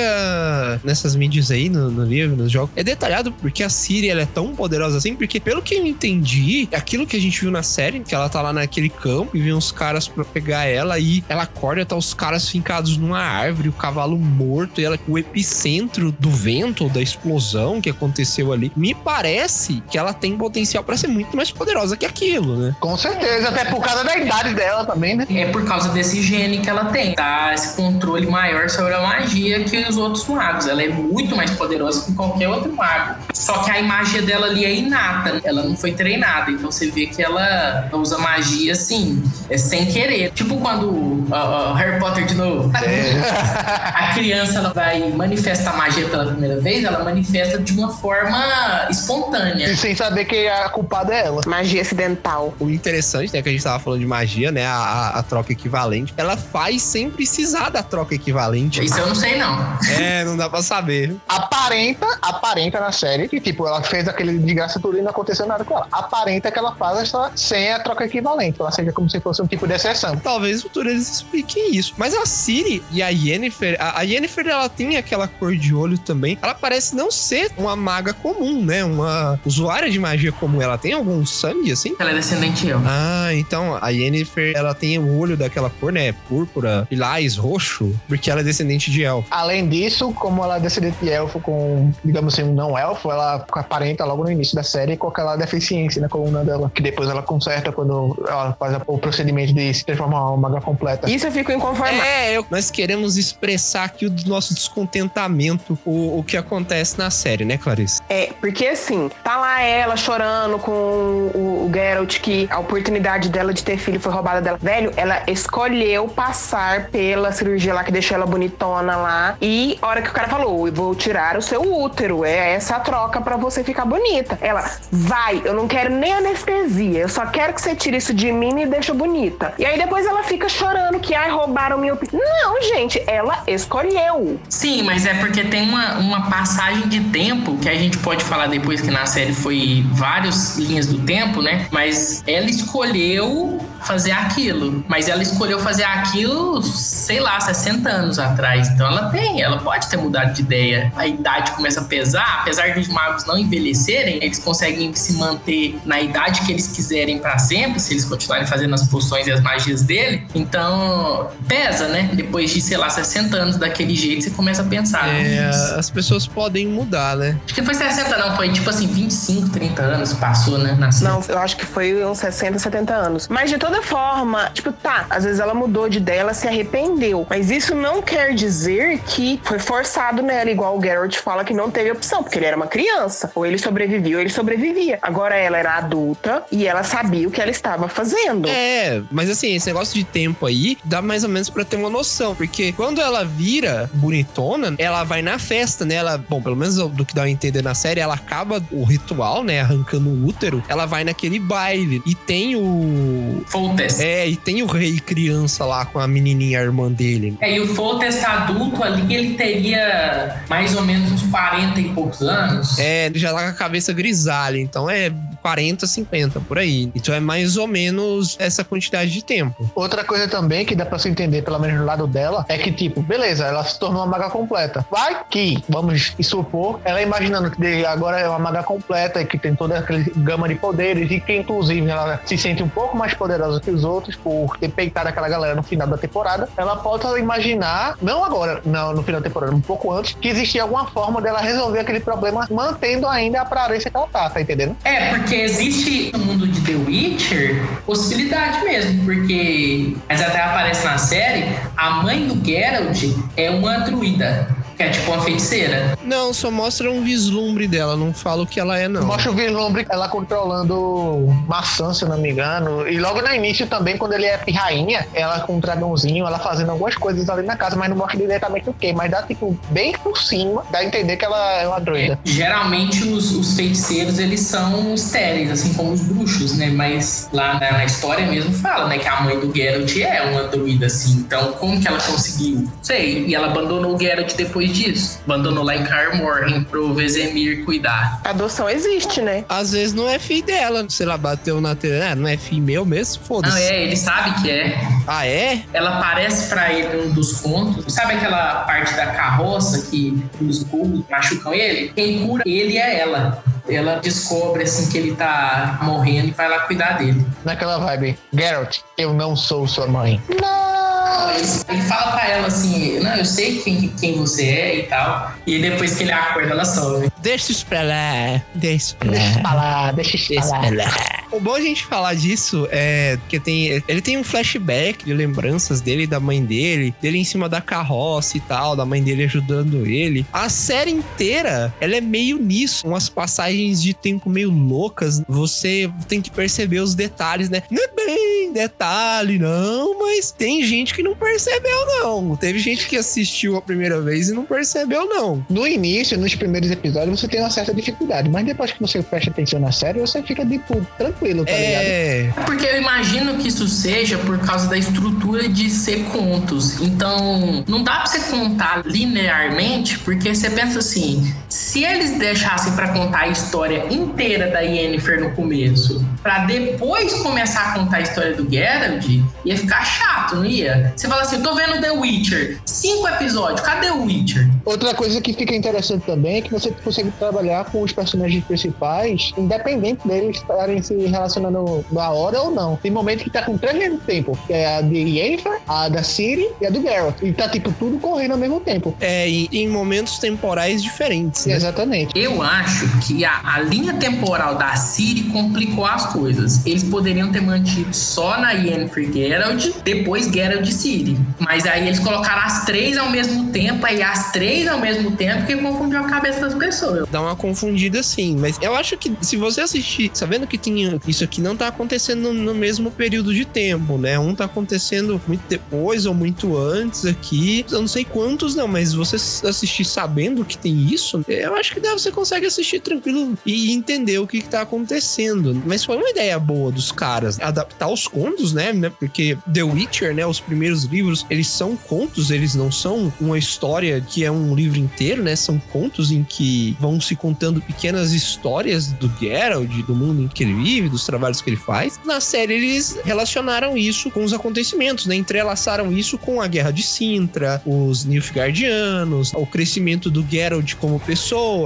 nessas mídias aí, no, no livro, nos jogos. É detalhado porque a Siri ela é tão poderosa assim, porque pelo que eu entendi, aquilo que a gente viu na série, que ela tá lá naquele campo e vem uns caras pra pegar ela e ela acorda, tá os caras fincados numa árvore, o cavalo morto, e ela, o epicentro do vento, da explosão que aconteceu ali. Me parece que ela tem potencial pra ser muito mais poderosa que aquilo, né? Com certeza, até por causa da idade dela também, né? É por causa desse gene que ela tem, tá? Esse controle maior sobre a magia que os outros magos. Ela é muito mais poderosa que qualquer outro mago. Só que a magia dela ali é inata, ela não foi treinada. Então você vê que ela usa magia assim, é sem querer. Tipo quando uh, uh, Harry Potter de novo. a criança ela vai manifestar magia pela primeira vez, ela manifesta de uma forma espontânea. E sem saber que a culpada é ela. Magia acidental. O interessante, né, que a gente tava falando de magia, né, a, a- troca equivalente, ela faz sem precisar da troca equivalente. Isso eu não sei não. É, não dá pra saber. Aparenta, aparenta na série que, tipo, ela fez aquele de graça tudo e não aconteceu nada com ela. Aparenta que ela faz essa sem a troca equivalente. Ela seja como se fosse um tipo de exceção. Talvez no futuro eles expliquem isso. Mas a Siri e a Yennefer, a, a Yennefer ela tem aquela cor de olho também. Ela parece não ser uma maga comum, né? Uma usuária de magia comum. Ela tem algum sangue assim? Ela é descendente eu. Ah, então a Yennefer ela tem o olho daquela cor, né? Púrpura, lilás, roxo, porque ela é descendente de elfo. Além disso, como ela é descendente de elfo com, digamos assim, um não elfo, ela aparenta logo no início da série com aquela deficiência na coluna dela, que depois ela conserta quando ela faz o procedimento de se transformar uma maga completa. Isso eu fico inconformado. É, eu- nós queremos expressar aqui o nosso descontentamento, o, o que acontece na série, né, Clarice? É, porque assim, tá lá ela chorando com o, o Geralt, que a oportunidade dela de ter filho foi roubada dela. Velho, ela escolheu passar pela cirurgia lá que deixou ela bonitona lá. E a hora que o cara falou, eu vou tirar o seu útero, é essa a troca pra você ficar bonita. Ela, vai, eu não quero nem anestesia, eu só quero que você tire isso de mim e me deixa bonita. E aí depois ela fica chorando que, ai, roubaram minha. Não, gente, ela escolheu. Sim, mas é porque tem uma, uma passagem de tempo que a gente pode falar depois que na série foi várias linhas do tempo, né? Mas ela escolheu fazer aquilo. Mas ela escolheu fazer aquilo, sei lá, 60 anos atrás. Então ela tem, ela pode ter mudado de ideia. A idade começa a pesar, apesar dos magos não envelhecerem, eles conseguem se manter na idade que eles quiserem pra sempre, se eles continuarem fazendo as poções e as magias dele. Então, pesa, né? Depois de, sei lá, 60 anos daquele jeito, você começa a pensar. É, "Hum, as pessoas podem mudar, né? Acho que foi 60, não, foi tipo assim, 25, 30 anos que passou, né? Não, eu acho que foi uns 60, 70 anos. Mas de toda forma, tipo, tá, às vezes ela mudou de ideia, ela se arrependeu. Mas isso não quer dizer que foi forçado nela, igual o Geralt fala que não teve opção, porque ele era uma criança. Ou ele sobrevivia ou ele sobrevivia. Agora ela era adulta e ela sabia o que ela estava fazendo. É, mas assim, esse negócio de tempo aí dá mais ou menos pra ter uma noção, porque quando ela vira bonitona, ela vai na festa, né? Ela, bom, pelo menos do que dá a entender na série, ela acaba o ritual, né? Arrancando o útero, ela vai naquele baile e tem o. Foltest. É, e tem o rei criança lá com a menininha, a irmã dele. É, e o Foltest adulto ali, ele teria mais ou menos uns 40 e poucos anos. É, ele já tá com a cabeça grisalha, então é 40, 50 por aí. Então é mais ou menos essa quantidade de tempo. Outra coisa também que dá pra se entender, pelo menos do lado dela, é que, tipo, beleza, ela se tornou uma maga completa. Vai que, vamos supor, ela imaginando que agora é uma maga completa e que tem toda aquela gama de poderes e que, inclusive, ela se sente um pouco mais poderosa que os outros por ter peitado aquela galera no final da temporada. Ela pode imaginar, não agora, não no final da temporada, um pouco antes, que existia alguma forma dela resolver aquele problema mantendo ainda a aparência que ela tá, tá entendendo? É, porque existe no mundo de The Witcher possibilidade mesmo, porque mas até aparece na série, a mãe do Geralt é uma druida, é tipo uma feiticeira. Não, só mostra um vislumbre dela, não fala o que ela é, não. Mostra o vislumbre, ela controlando maçã, se eu não me engano. E logo no início também, quando ele é rainha, ela com um dragãozinho, ela fazendo algumas coisas ali na casa, mas não mostra diretamente o que. Mas dá, tipo, bem por cima, dá a entender que ela é uma druida. Geralmente os, os feiticeiros eles são estéreis, assim como os bruxos, né? Mas lá na, na história mesmo fala, né, que a mãe do Geralt é uma druida, assim. Então, como que ela conseguiu? Sei. E ela abandonou o Geralt depois depois disso. Abandonou lá em Kaer Morhen pro Vesemir cuidar. Adoção existe, né? Às vezes não é filho dela, sei lá, bateu na tela, ah, não é filho meu mesmo, Não, foda-se. é, ele sabe que é. Ah, é? Ela aparece pra ele num dos contos. Sabe aquela parte da carroça que os burros machucam ele? Quem cura ele é ela. Ela descobre assim que ele tá morrendo e vai lá cuidar dele. Naquela vibe. Geralt, eu não sou sua mãe. Ele fala pra ela assim: Não, eu sei quem, quem você é e tal. E depois que ele acorda, ela some. Deixa isso pra lá, deixa isso pra Deixa lá. falar, deixa isso Deixa falar. pra lá. O bom a gente falar disso é que tem, ele tem um flashback de lembranças dele e da mãe dele, dele em cima da carroça e tal, da mãe dele ajudando ele. A série inteira, ela é meio nisso, umas passagens de tempo meio loucas. Você tem que perceber os detalhes, né? Não é bem detalhe, não, mas tem gente que não percebeu, não. Teve gente que assistiu a primeira vez e não percebeu, não. No início, nos primeiros episódios, você tem uma certa dificuldade, mas depois que você presta atenção na série, você fica, tipo, tranquilo, tá ligado? É. Porque eu imagino que isso seja por causa da estrutura de ser contos. Então, não dá pra você contar linearmente, porque você pensa assim: se eles deixassem pra contar a história inteira da Yennefer no começo, pra depois começar a contar a história do Geralt, ia ficar chato, não ia? Você fala assim: tô vendo The Witcher, cinco episódios, cadê o Witcher? Outra coisa que fica interessante também é que você consegue trabalhar com os personagens principais, independente deles estarem se relacionando na hora ou não. Tem momento que tá com três ao mesmo tempo, que é a de Yennefer, a da Ciri e a do Geralt. E tá, tipo, tudo correndo ao mesmo tempo. É, e em momentos temporais diferentes, né? Exatamente. Eu acho que a, a linha temporal da Siri complicou as coisas. Eles poderiam ter mantido só na Yennefer Geralt, depois Geralt e Siri. Mas aí eles colocaram as três ao mesmo tempo, aí as três ao mesmo tempo, que confundiu a cabeça das pessoas. Dá uma confundida sim, mas eu acho que se você assistir, sabendo que tinha isso aqui não tá acontecendo no, no mesmo período de tempo, né? Um tá acontecendo muito depois ou muito antes aqui. Eu não sei quantos não, mas você assistir sabendo que tem isso, eu acho que dá, você consegue assistir tranquilo e entender o que, que tá acontecendo. Mas foi uma ideia boa dos caras adaptar os contos, né? né? Porque The Witcher, né? Os primeiros livros, eles são contos, eles não são uma história que é um livro inteiro, né? São contos em que vão se contando pequenas histórias do Geralt, do mundo em que ele vive, dos trabalhos que ele faz. Na série, eles relacionaram isso com os acontecimentos, né? Entrelaçaram isso com a Guerra de Sintra, os Nilfgaardianos, o crescimento do Geralt como pessoa,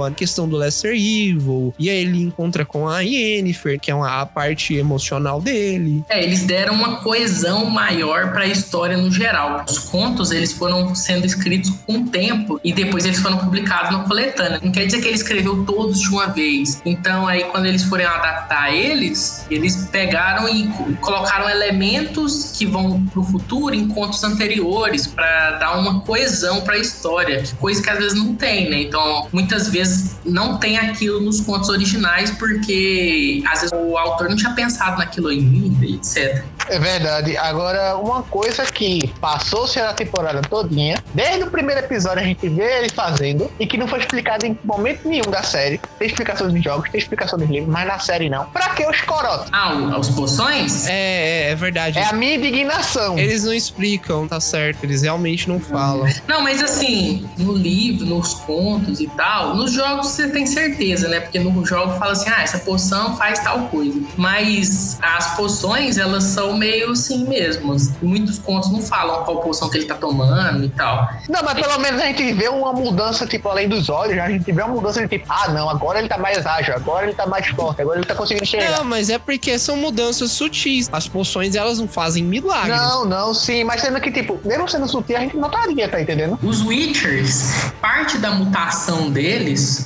a questão do Lesser Evil, e aí ele encontra com a Yennefer, que é uma, a parte emocional dele. É, eles deram uma coesão maior para a história no geral. Os contos, eles foram sendo escritos com o tempo e depois eles foram publicados no coletânea. Não quer dizer que ele escreveu todos de uma vez. Então, aí, quando eles forem adaptar eles, eles pegaram e co- colocaram elementos que vão pro futuro em contos anteriores para dar uma coesão para a história, coisa que às vezes não tem, né? Então, muitas vezes não tem aquilo nos contos originais porque às vezes o autor não tinha pensado naquilo ainda, etc. É verdade. Agora, uma coisa que passou-se a temporada todinha, desde o primeiro episódio a gente vê ele fazendo, e que não foi explicado em momento nenhum da série. Tem explicação dos jogos, tem explicação dos livros, mas na série não. Pra que os corotes? Ah, os poções? É, é, é verdade. É a minha indignação. Eles não explicam, tá certo? Eles realmente não falam. Não, mas assim, no livro, nos contos e tal, nos jogos você tem certeza, né? Porque no jogo fala assim, ah, essa poção faz tal coisa. Mas as poções, elas são meio assim mesmo. Muitos contos não falam qual poção que ele tá tomando e tal. Não, mas pelo menos a gente vê uma mudança, tipo, além dos olhos, a gente vê uma mudança de tipo, ah, não, agora ele tá mais ágil, agora ele tá mais forte, agora ele tá conseguindo chegar. Não, mas é porque são mudanças sutis. As poções, elas não fazem milagres. Não, não, sim, mas sendo que, tipo, mesmo sendo sutil, a gente notaria, tá entendendo? Os Witchers, parte da mutação deles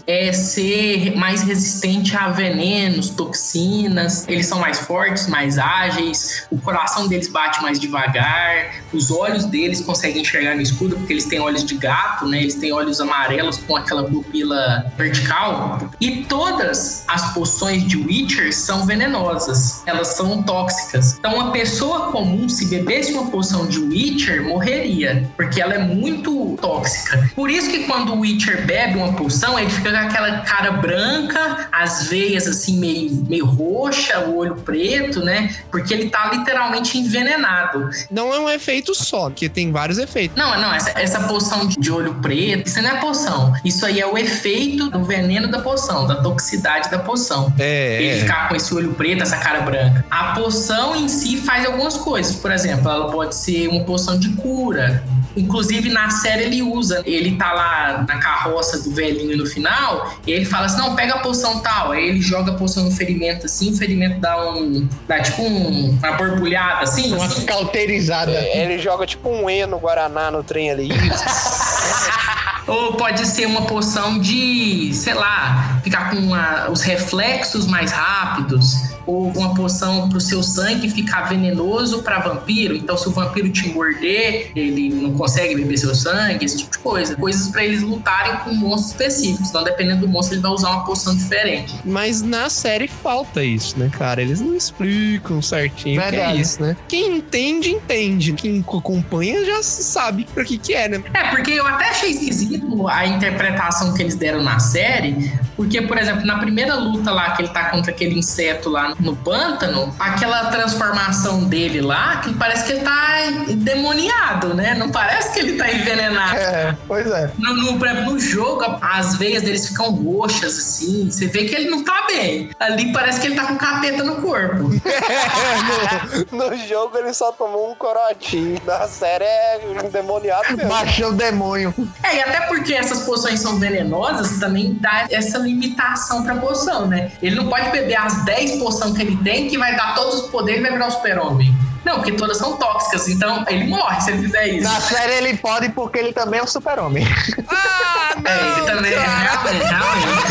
é ser mais resistente a venenos, toxinas. Eles são mais fortes, mais ágeis. O coração deles bate mais devagar. Os olhos deles conseguem enxergar no escuro porque eles têm olhos de gato, né? Eles têm olhos amarelos com aquela pupila vertical. E todas as poções de Witcher são venenosas. Elas são tóxicas. Então, uma pessoa comum, se bebesse uma poção de Witcher, morreria. Porque ela é muito tóxica. Por isso que quando o Witcher bebe uma poção, ele fica com aquela cara branca, as veias assim meio, meio roxa, o olho preto, né? Porque ele tá literalmente envenenado. Não é um efeito só, porque tem vários efeitos. Não, não, essa, essa poção de olho preto, isso não é poção. Isso aí é o efeito do veneno da poção, da toxicidade da poção. É. Ele é. ficar com esse olho preto, essa cara branca. A poção em si faz algumas coisas. Por exemplo, ela pode ser uma poção de cura. Inclusive, na série ele usa. Ele tá lá na carroça do velhinho no final, e ele fala assim: não, pega a poção tal. Aí ele joga a poção no ferimento assim, o ferimento dá um. dá tipo um, uma borbulhada assim. Uma cauterizada. É, Ele joga tipo um E no Guaraná no trem ali. Ou pode ser uma poção de, sei lá, ficar com uma- os reflexos mais rápidos. Ou uma poção pro seu sangue ficar venenoso pra vampiro. Então, se o vampiro te morder, ele não consegue beber seu sangue, esse tipo de coisa. Coisas pra eles lutarem com monstros específicos. Então, dependendo do monstro, ele vai usar uma poção diferente. Mas na série falta isso, né, cara? Eles não explicam certinho o que é isso, né? Quem entende, entende. Quem acompanha já sabe pra que que é, né? É, porque eu até achei esquisito a interpretação que eles deram na série, porque, por exemplo, na primeira luta lá que ele tá contra aquele inseto lá no pântano, aquela transformação dele lá, que parece que ele tá endemoniado, né? Não parece que ele tá envenenado. É, pois é. No, no, por exemplo, no jogo, as veias deles ficam roxas, assim. Você vê que ele não tá bem. Ali parece que ele tá com capeta no corpo. No jogo ele só tomou um corotinho. Na série é endemoniado mesmo. Baixou o demônio. É, e até porque essas poções são venenosas, também dá essa limitação pra poção, né? Ele não pode beber as 10 poções que ele tem, que vai dar todos os poderes e vai virar o super-homem. Não, porque todas são tóxicas, então ele morre se ele fizer isso. Na série ele pode porque ele também é um super-homem. Ah, não! É, ele também é realmente, realmente.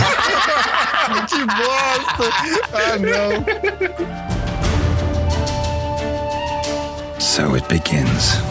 que bosta! Ah, não. So it begins.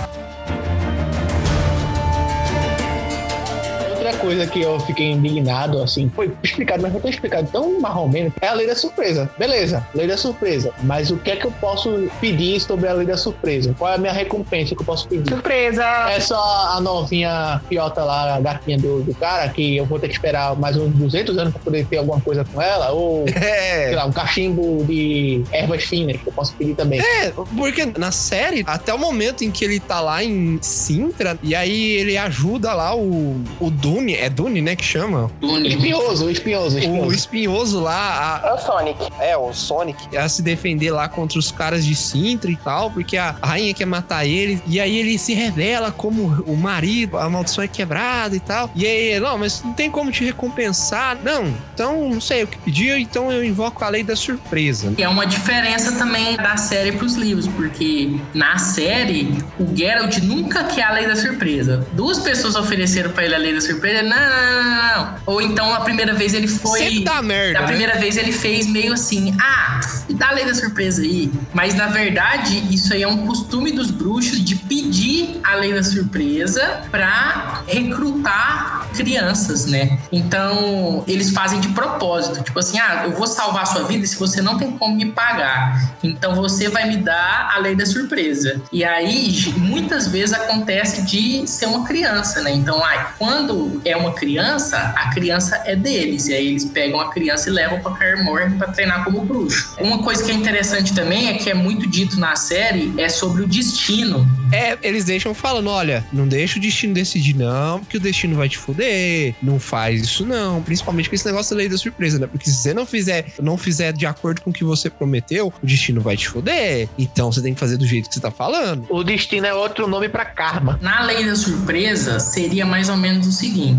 Coisa que eu fiquei indignado, assim, foi explicado, mas não foi explicado tão marromeno, é a lei da surpresa. Beleza, lei da surpresa. Mas o que é que eu posso pedir sobre a lei da surpresa? Qual é a minha recompensa que eu posso pedir? Surpresa! É só a novinha piota lá, a gatinha do, do cara, que eu vou ter que esperar mais uns 200 anos pra poder ter alguma coisa com ela? Ou, sei É. lá, um cachimbo de ervas finas que eu posso pedir também? É, porque na série, até o momento em que ele tá lá em Sintra, e aí ele ajuda lá o, o Dune, é Dune, né, que chama? Espinhoso, espinhoso, O espinhoso. espinhoso lá É o Sonic. É, o Sonic. a, a se defender lá contra os caras de Sintra e tal, porque a rainha quer matar ele, e aí ele se revela como o marido, a maldição é quebrada e tal. E aí, não, mas não tem como te recompensar. Não, então não sei o que pediu, então eu invoco a lei da surpresa. E é uma diferença também da série pros livros, porque na série, o Geralt nunca quer a lei da surpresa. Duas pessoas ofereceram pra ele a lei da surpresa, não, não, não. Ou então a primeira vez ele foi. Sempre dá merda, A né? primeira vez ele fez meio assim, ah, dá a lei da surpresa aí. Mas na verdade, isso aí é um costume dos bruxos de pedir a lei da surpresa pra recrutar crianças, né? Então, eles fazem de propósito. Tipo assim, ah, eu vou salvar a sua vida se você não tem como me pagar. Então, você vai me dar a lei da surpresa. E aí, muitas vezes acontece de ser uma criança, né? Então, ah, quando é uma criança, a criança é deles. E aí, eles pegam a criança e levam pra Kaer Morhen pra treinar como bruxo. Uma coisa que é interessante também é que é muito dito na série é sobre o destino. É, eles deixam falando, olha, não deixa o destino decidir não, porque o destino vai te fuder, não faz isso não, principalmente com esse negócio da lei da surpresa, né? Porque se você não fizer, não fizer de acordo com o que você prometeu, o destino vai te fuder. Então você tem que fazer do jeito que você tá falando. O destino é outro nome pra karma. Na lei da surpresa, seria mais ou menos o seguinte: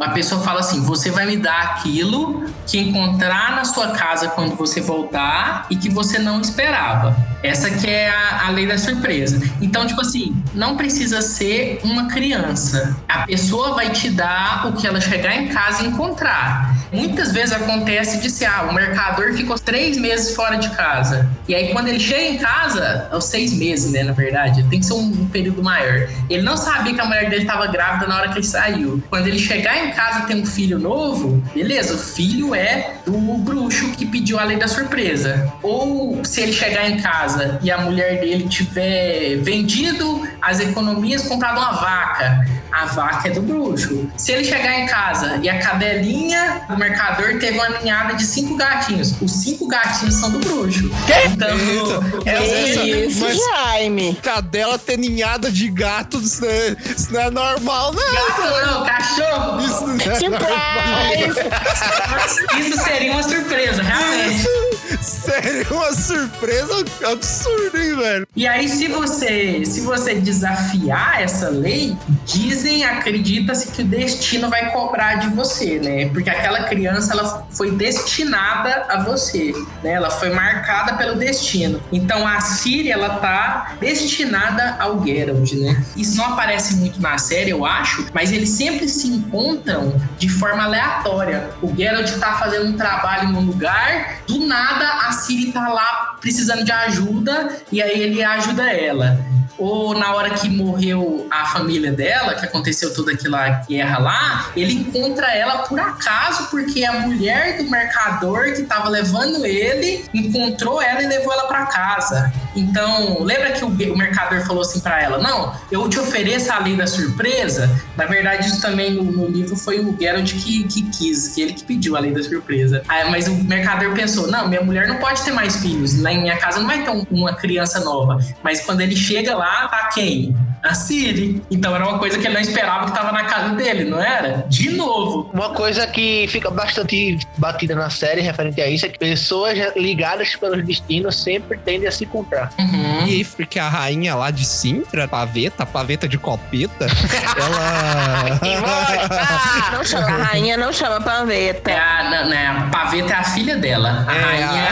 a pessoa fala assim, você vai me dar aquilo que encontrar na sua casa quando você voltar e que você não esperava. Essa que é a, a lei da surpresa. Então, tipo assim, não precisa ser uma criança. A pessoa vai te dar o que ela chegar em casa e encontrar. Muitas vezes acontece de ser, ah, o mercador ficou três meses fora de casa. E aí, quando ele chega em casa, aos seis meses, né, na verdade, tem que ser um, um período maior. Ele não sabia que a mulher dele estava grávida na hora que ele saiu. Quando ele chegar em casa e tem um filho novo, beleza, o filho é do bruxo que pediu a lei da surpresa. Ou se ele chegar em casa e a mulher dele tiver vendido as economias, comprado uma vaca. A vaca é do bruxo. Se ele chegar em casa e a cadelinha do mercador teve uma ninhada de cinco gatinhos, os cinco gatinhos são do bruxo. Então, Eita, é Isso, mas- Jaime. Cadela ter ninhada de gato, isso não é, isso não é normal, não. gato não, cachorro. Isso não é Surprise! Isso seria uma surpresa, realmente. Sério, uma surpresa absurda, hein, velho? E aí, se você, se você desafiar essa lei, dizem, acredita-se que o destino vai cobrar de você, né? Porque aquela criança ela foi destinada a você, né? Ela foi marcada pelo destino. Então a Síria ela tá destinada ao Geralt, né? Isso não aparece muito na série, eu acho, mas eles sempre se encontram de forma aleatória. O Geralt tá fazendo um trabalho num lugar, do nada a Ciri tá lá precisando de ajuda e aí ele ajuda ela. Ou na hora que morreu a família dela, que aconteceu toda aquela guerra lá, ele encontra ela por acaso, porque a mulher do mercador que tava levando ele encontrou ela e levou ela para casa. Então, lembra que o, o mercador falou assim para ela: Não, eu te ofereço a lei da surpresa? Na verdade, isso também no, no livro foi o Geralt que, que quis, que ele que pediu a lei da surpresa. Aí, mas o mercador pensou: Não, minha mulher não pode ter mais filhos. Lá em minha casa não vai ter um- uma criança nova. Mas quando ele chega lá, tá quem? A Siri. Então era uma coisa que ele não esperava que tava na casa dele, não era? De novo. Uma coisa que fica bastante batida na série referente a isso é que pessoas ligadas pelos destinos sempre tendem a se encontrar. Uhum. E aí, porque a rainha lá de Sintra, paveta, paveta de copeta, ela. Não chama, a rainha não chama paveta. É a, não, né, a Paveta é a filha dela. A É, rainha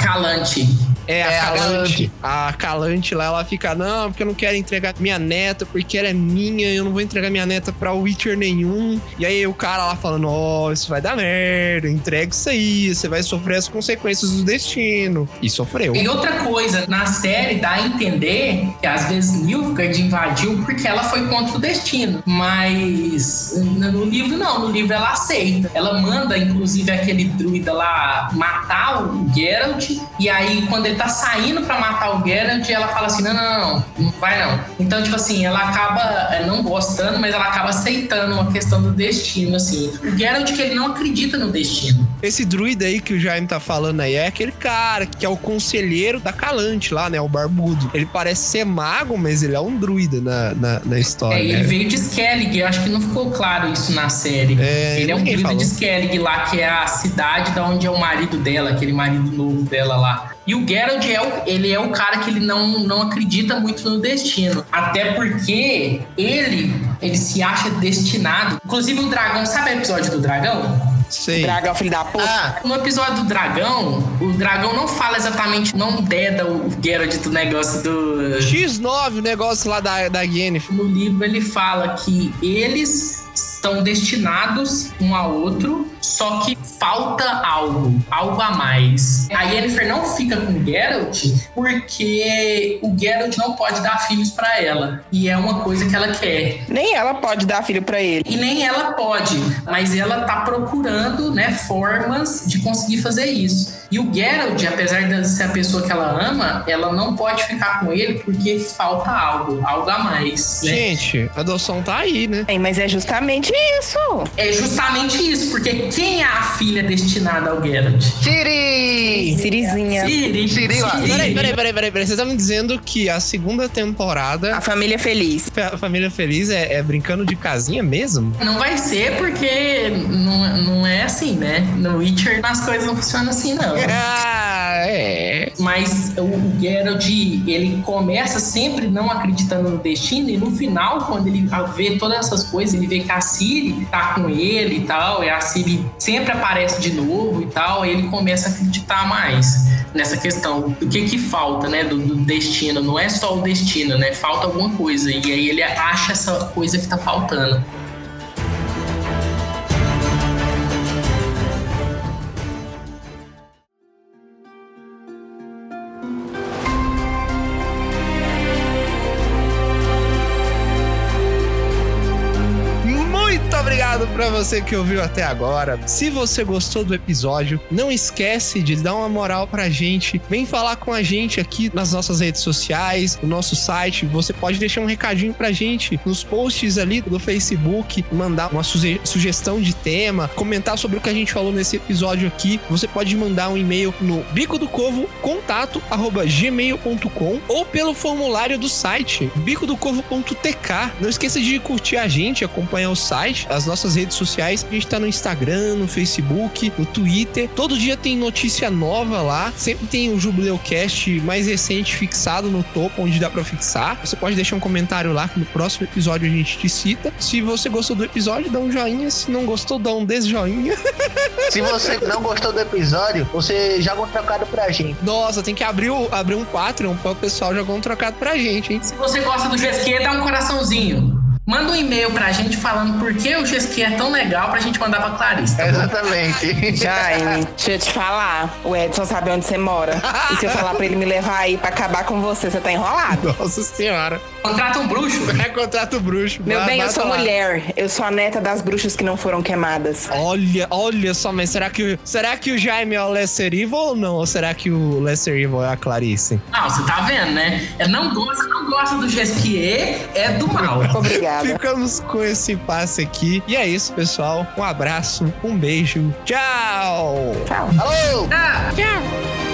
Calante. É, a É, a Calante. A Calante lá, ela fica, não, porque eu não quero entregar minha neta, porque ela é minha, eu não vou entregar minha neta pra Witcher nenhum. E aí o cara lá falando, ó, isso vai dar merda, entrega isso aí, você vai sofrer as consequências do destino. E sofreu. E outra coisa, na série dá a entender que às vezes Nilfgaard invadiu porque ela foi contra o destino. Mas no livro não, no livro ela aceita. Ela manda, inclusive, aquele druida lá matar o Geralt. E aí, quando ele tá saindo pra matar o Geralt, ela fala assim: não, não, não, não, vai não. Então, tipo assim, ela acaba é, não gostando, mas ela acaba aceitando uma questão do destino, assim. O Geralt que ele não acredita no destino. Esse druida aí que o Jaime tá falando aí é aquele cara que é o conselheiro da Calante lá, né? O barbudo. Ele parece ser mago, mas ele é um druida na, na, na história. É, ele né? veio de Skellig, eu acho que não ficou claro isso na série. É, ele é um druida falou. de Skellig lá, que é a cidade da onde é o marido dela, aquele marido novo dela lá. E o Geralt é o, ele é o cara que ele não, não acredita muito no destino. Até porque ele, ele se acha destinado. Inclusive o dragão, sabe o episódio do dragão? Sei. Dragão, filho da puta. Ah, No episódio do dragão, o dragão não fala exatamente, não deda o Geralt do negócio do, X9, o negócio lá da, da Yennefer. no livro ele fala que eles estão destinados um ao outro, só que falta algo, algo a mais. A Yennefer não fica com o Geralt porque o Geralt não pode dar filhos pra ela. E é uma coisa que ela quer. Nem ela pode dar filho pra ele. E nem ela pode, mas ela tá procurando, né, formas de conseguir fazer isso. E o Geralt, apesar de ser a pessoa que ela ama, ela não pode ficar com ele porque falta algo, algo a mais, né? Gente, a adoção tá aí, né? Ei, mas é justamente isso. É justamente isso, porque quem é a filha destinada ao Geralt? Siri! Sirizinha. Siri. Siri lá. Peraí, peraí, peraí, peraí, peraí. Vocês estão me dizendo que a segunda temporada, A família feliz. a Família Feliz é, é brincando de casinha mesmo? Não vai ser porque não, não é assim, né? No Witcher as coisas não funcionam assim, não. É. Mas o o Geralt, ele começa sempre não acreditando no destino e no final, quando ele vê todas essas coisas, ele vê que a Ciri tá com ele e tal, e a Ciri sempre aparece de novo e tal, e ele começa a acreditar mais nessa questão do que que falta, né, do, do destino. Não é só o destino, né? Falta alguma coisa. E aí ele acha essa coisa que tá faltando. Você que ouviu até agora. Se você gostou do episódio, não esquece de dar uma moral pra gente. Vem falar com a gente aqui nas nossas redes sociais, no nosso site. Você pode deixar um recadinho pra gente nos posts ali do Facebook, mandar uma suge- sugestão de tema, comentar sobre o que a gente falou nesse episódio aqui. Você pode mandar um e-mail no bico do covo contato arroba gmail.com ou pelo formulário do site bicodocorvo.tk. Não esqueça de curtir a gente, acompanhar o site, as nossas redes sociais. A gente tá no Instagram, no Facebook, no Twitter. Todo dia tem notícia nova lá. Sempre tem o Jubileucast mais recente fixado no topo, onde dá pra fixar. Você pode deixar um comentário lá que no próximo episódio a gente te cita. Se você gostou do episódio, dá um joinha. Se não gostou, dá um desjoinha. Se você não gostou do episódio, você joga um trocado pra gente. Nossa, tem que abrir, o- abrir um Patreon para o pessoal jogar um trocado pra gente, hein? Se você gosta do GSQ, dá um coraçãozinho. Manda um e-mail pra gente falando por que o GSQ é tão legal pra gente mandar pra Clarice. tá? Exatamente. Jaime, deixa eu te falar. O Edson sabe onde você mora. E se eu falar pra ele me levar aí pra acabar com você, você tá enrolado. Nossa senhora. Contrata um bruxo. É contrato bruxo. Meu bem, eu sou lá. mulher. Eu sou a neta das bruxas que não foram queimadas. Olha, olha só, mas será que, será que o Jaime é o Lesser Evil ou não? Ou será que o Lesser Evil é a Clarice? Não, você tá vendo, né? Ele não gosta, não gosta do GSQ, é do mal. Obrigada. Ficamos com esse passe aqui. E é isso, pessoal. Um abraço, um beijo. Tchau! Tchau. Alô! Ah, Tchau!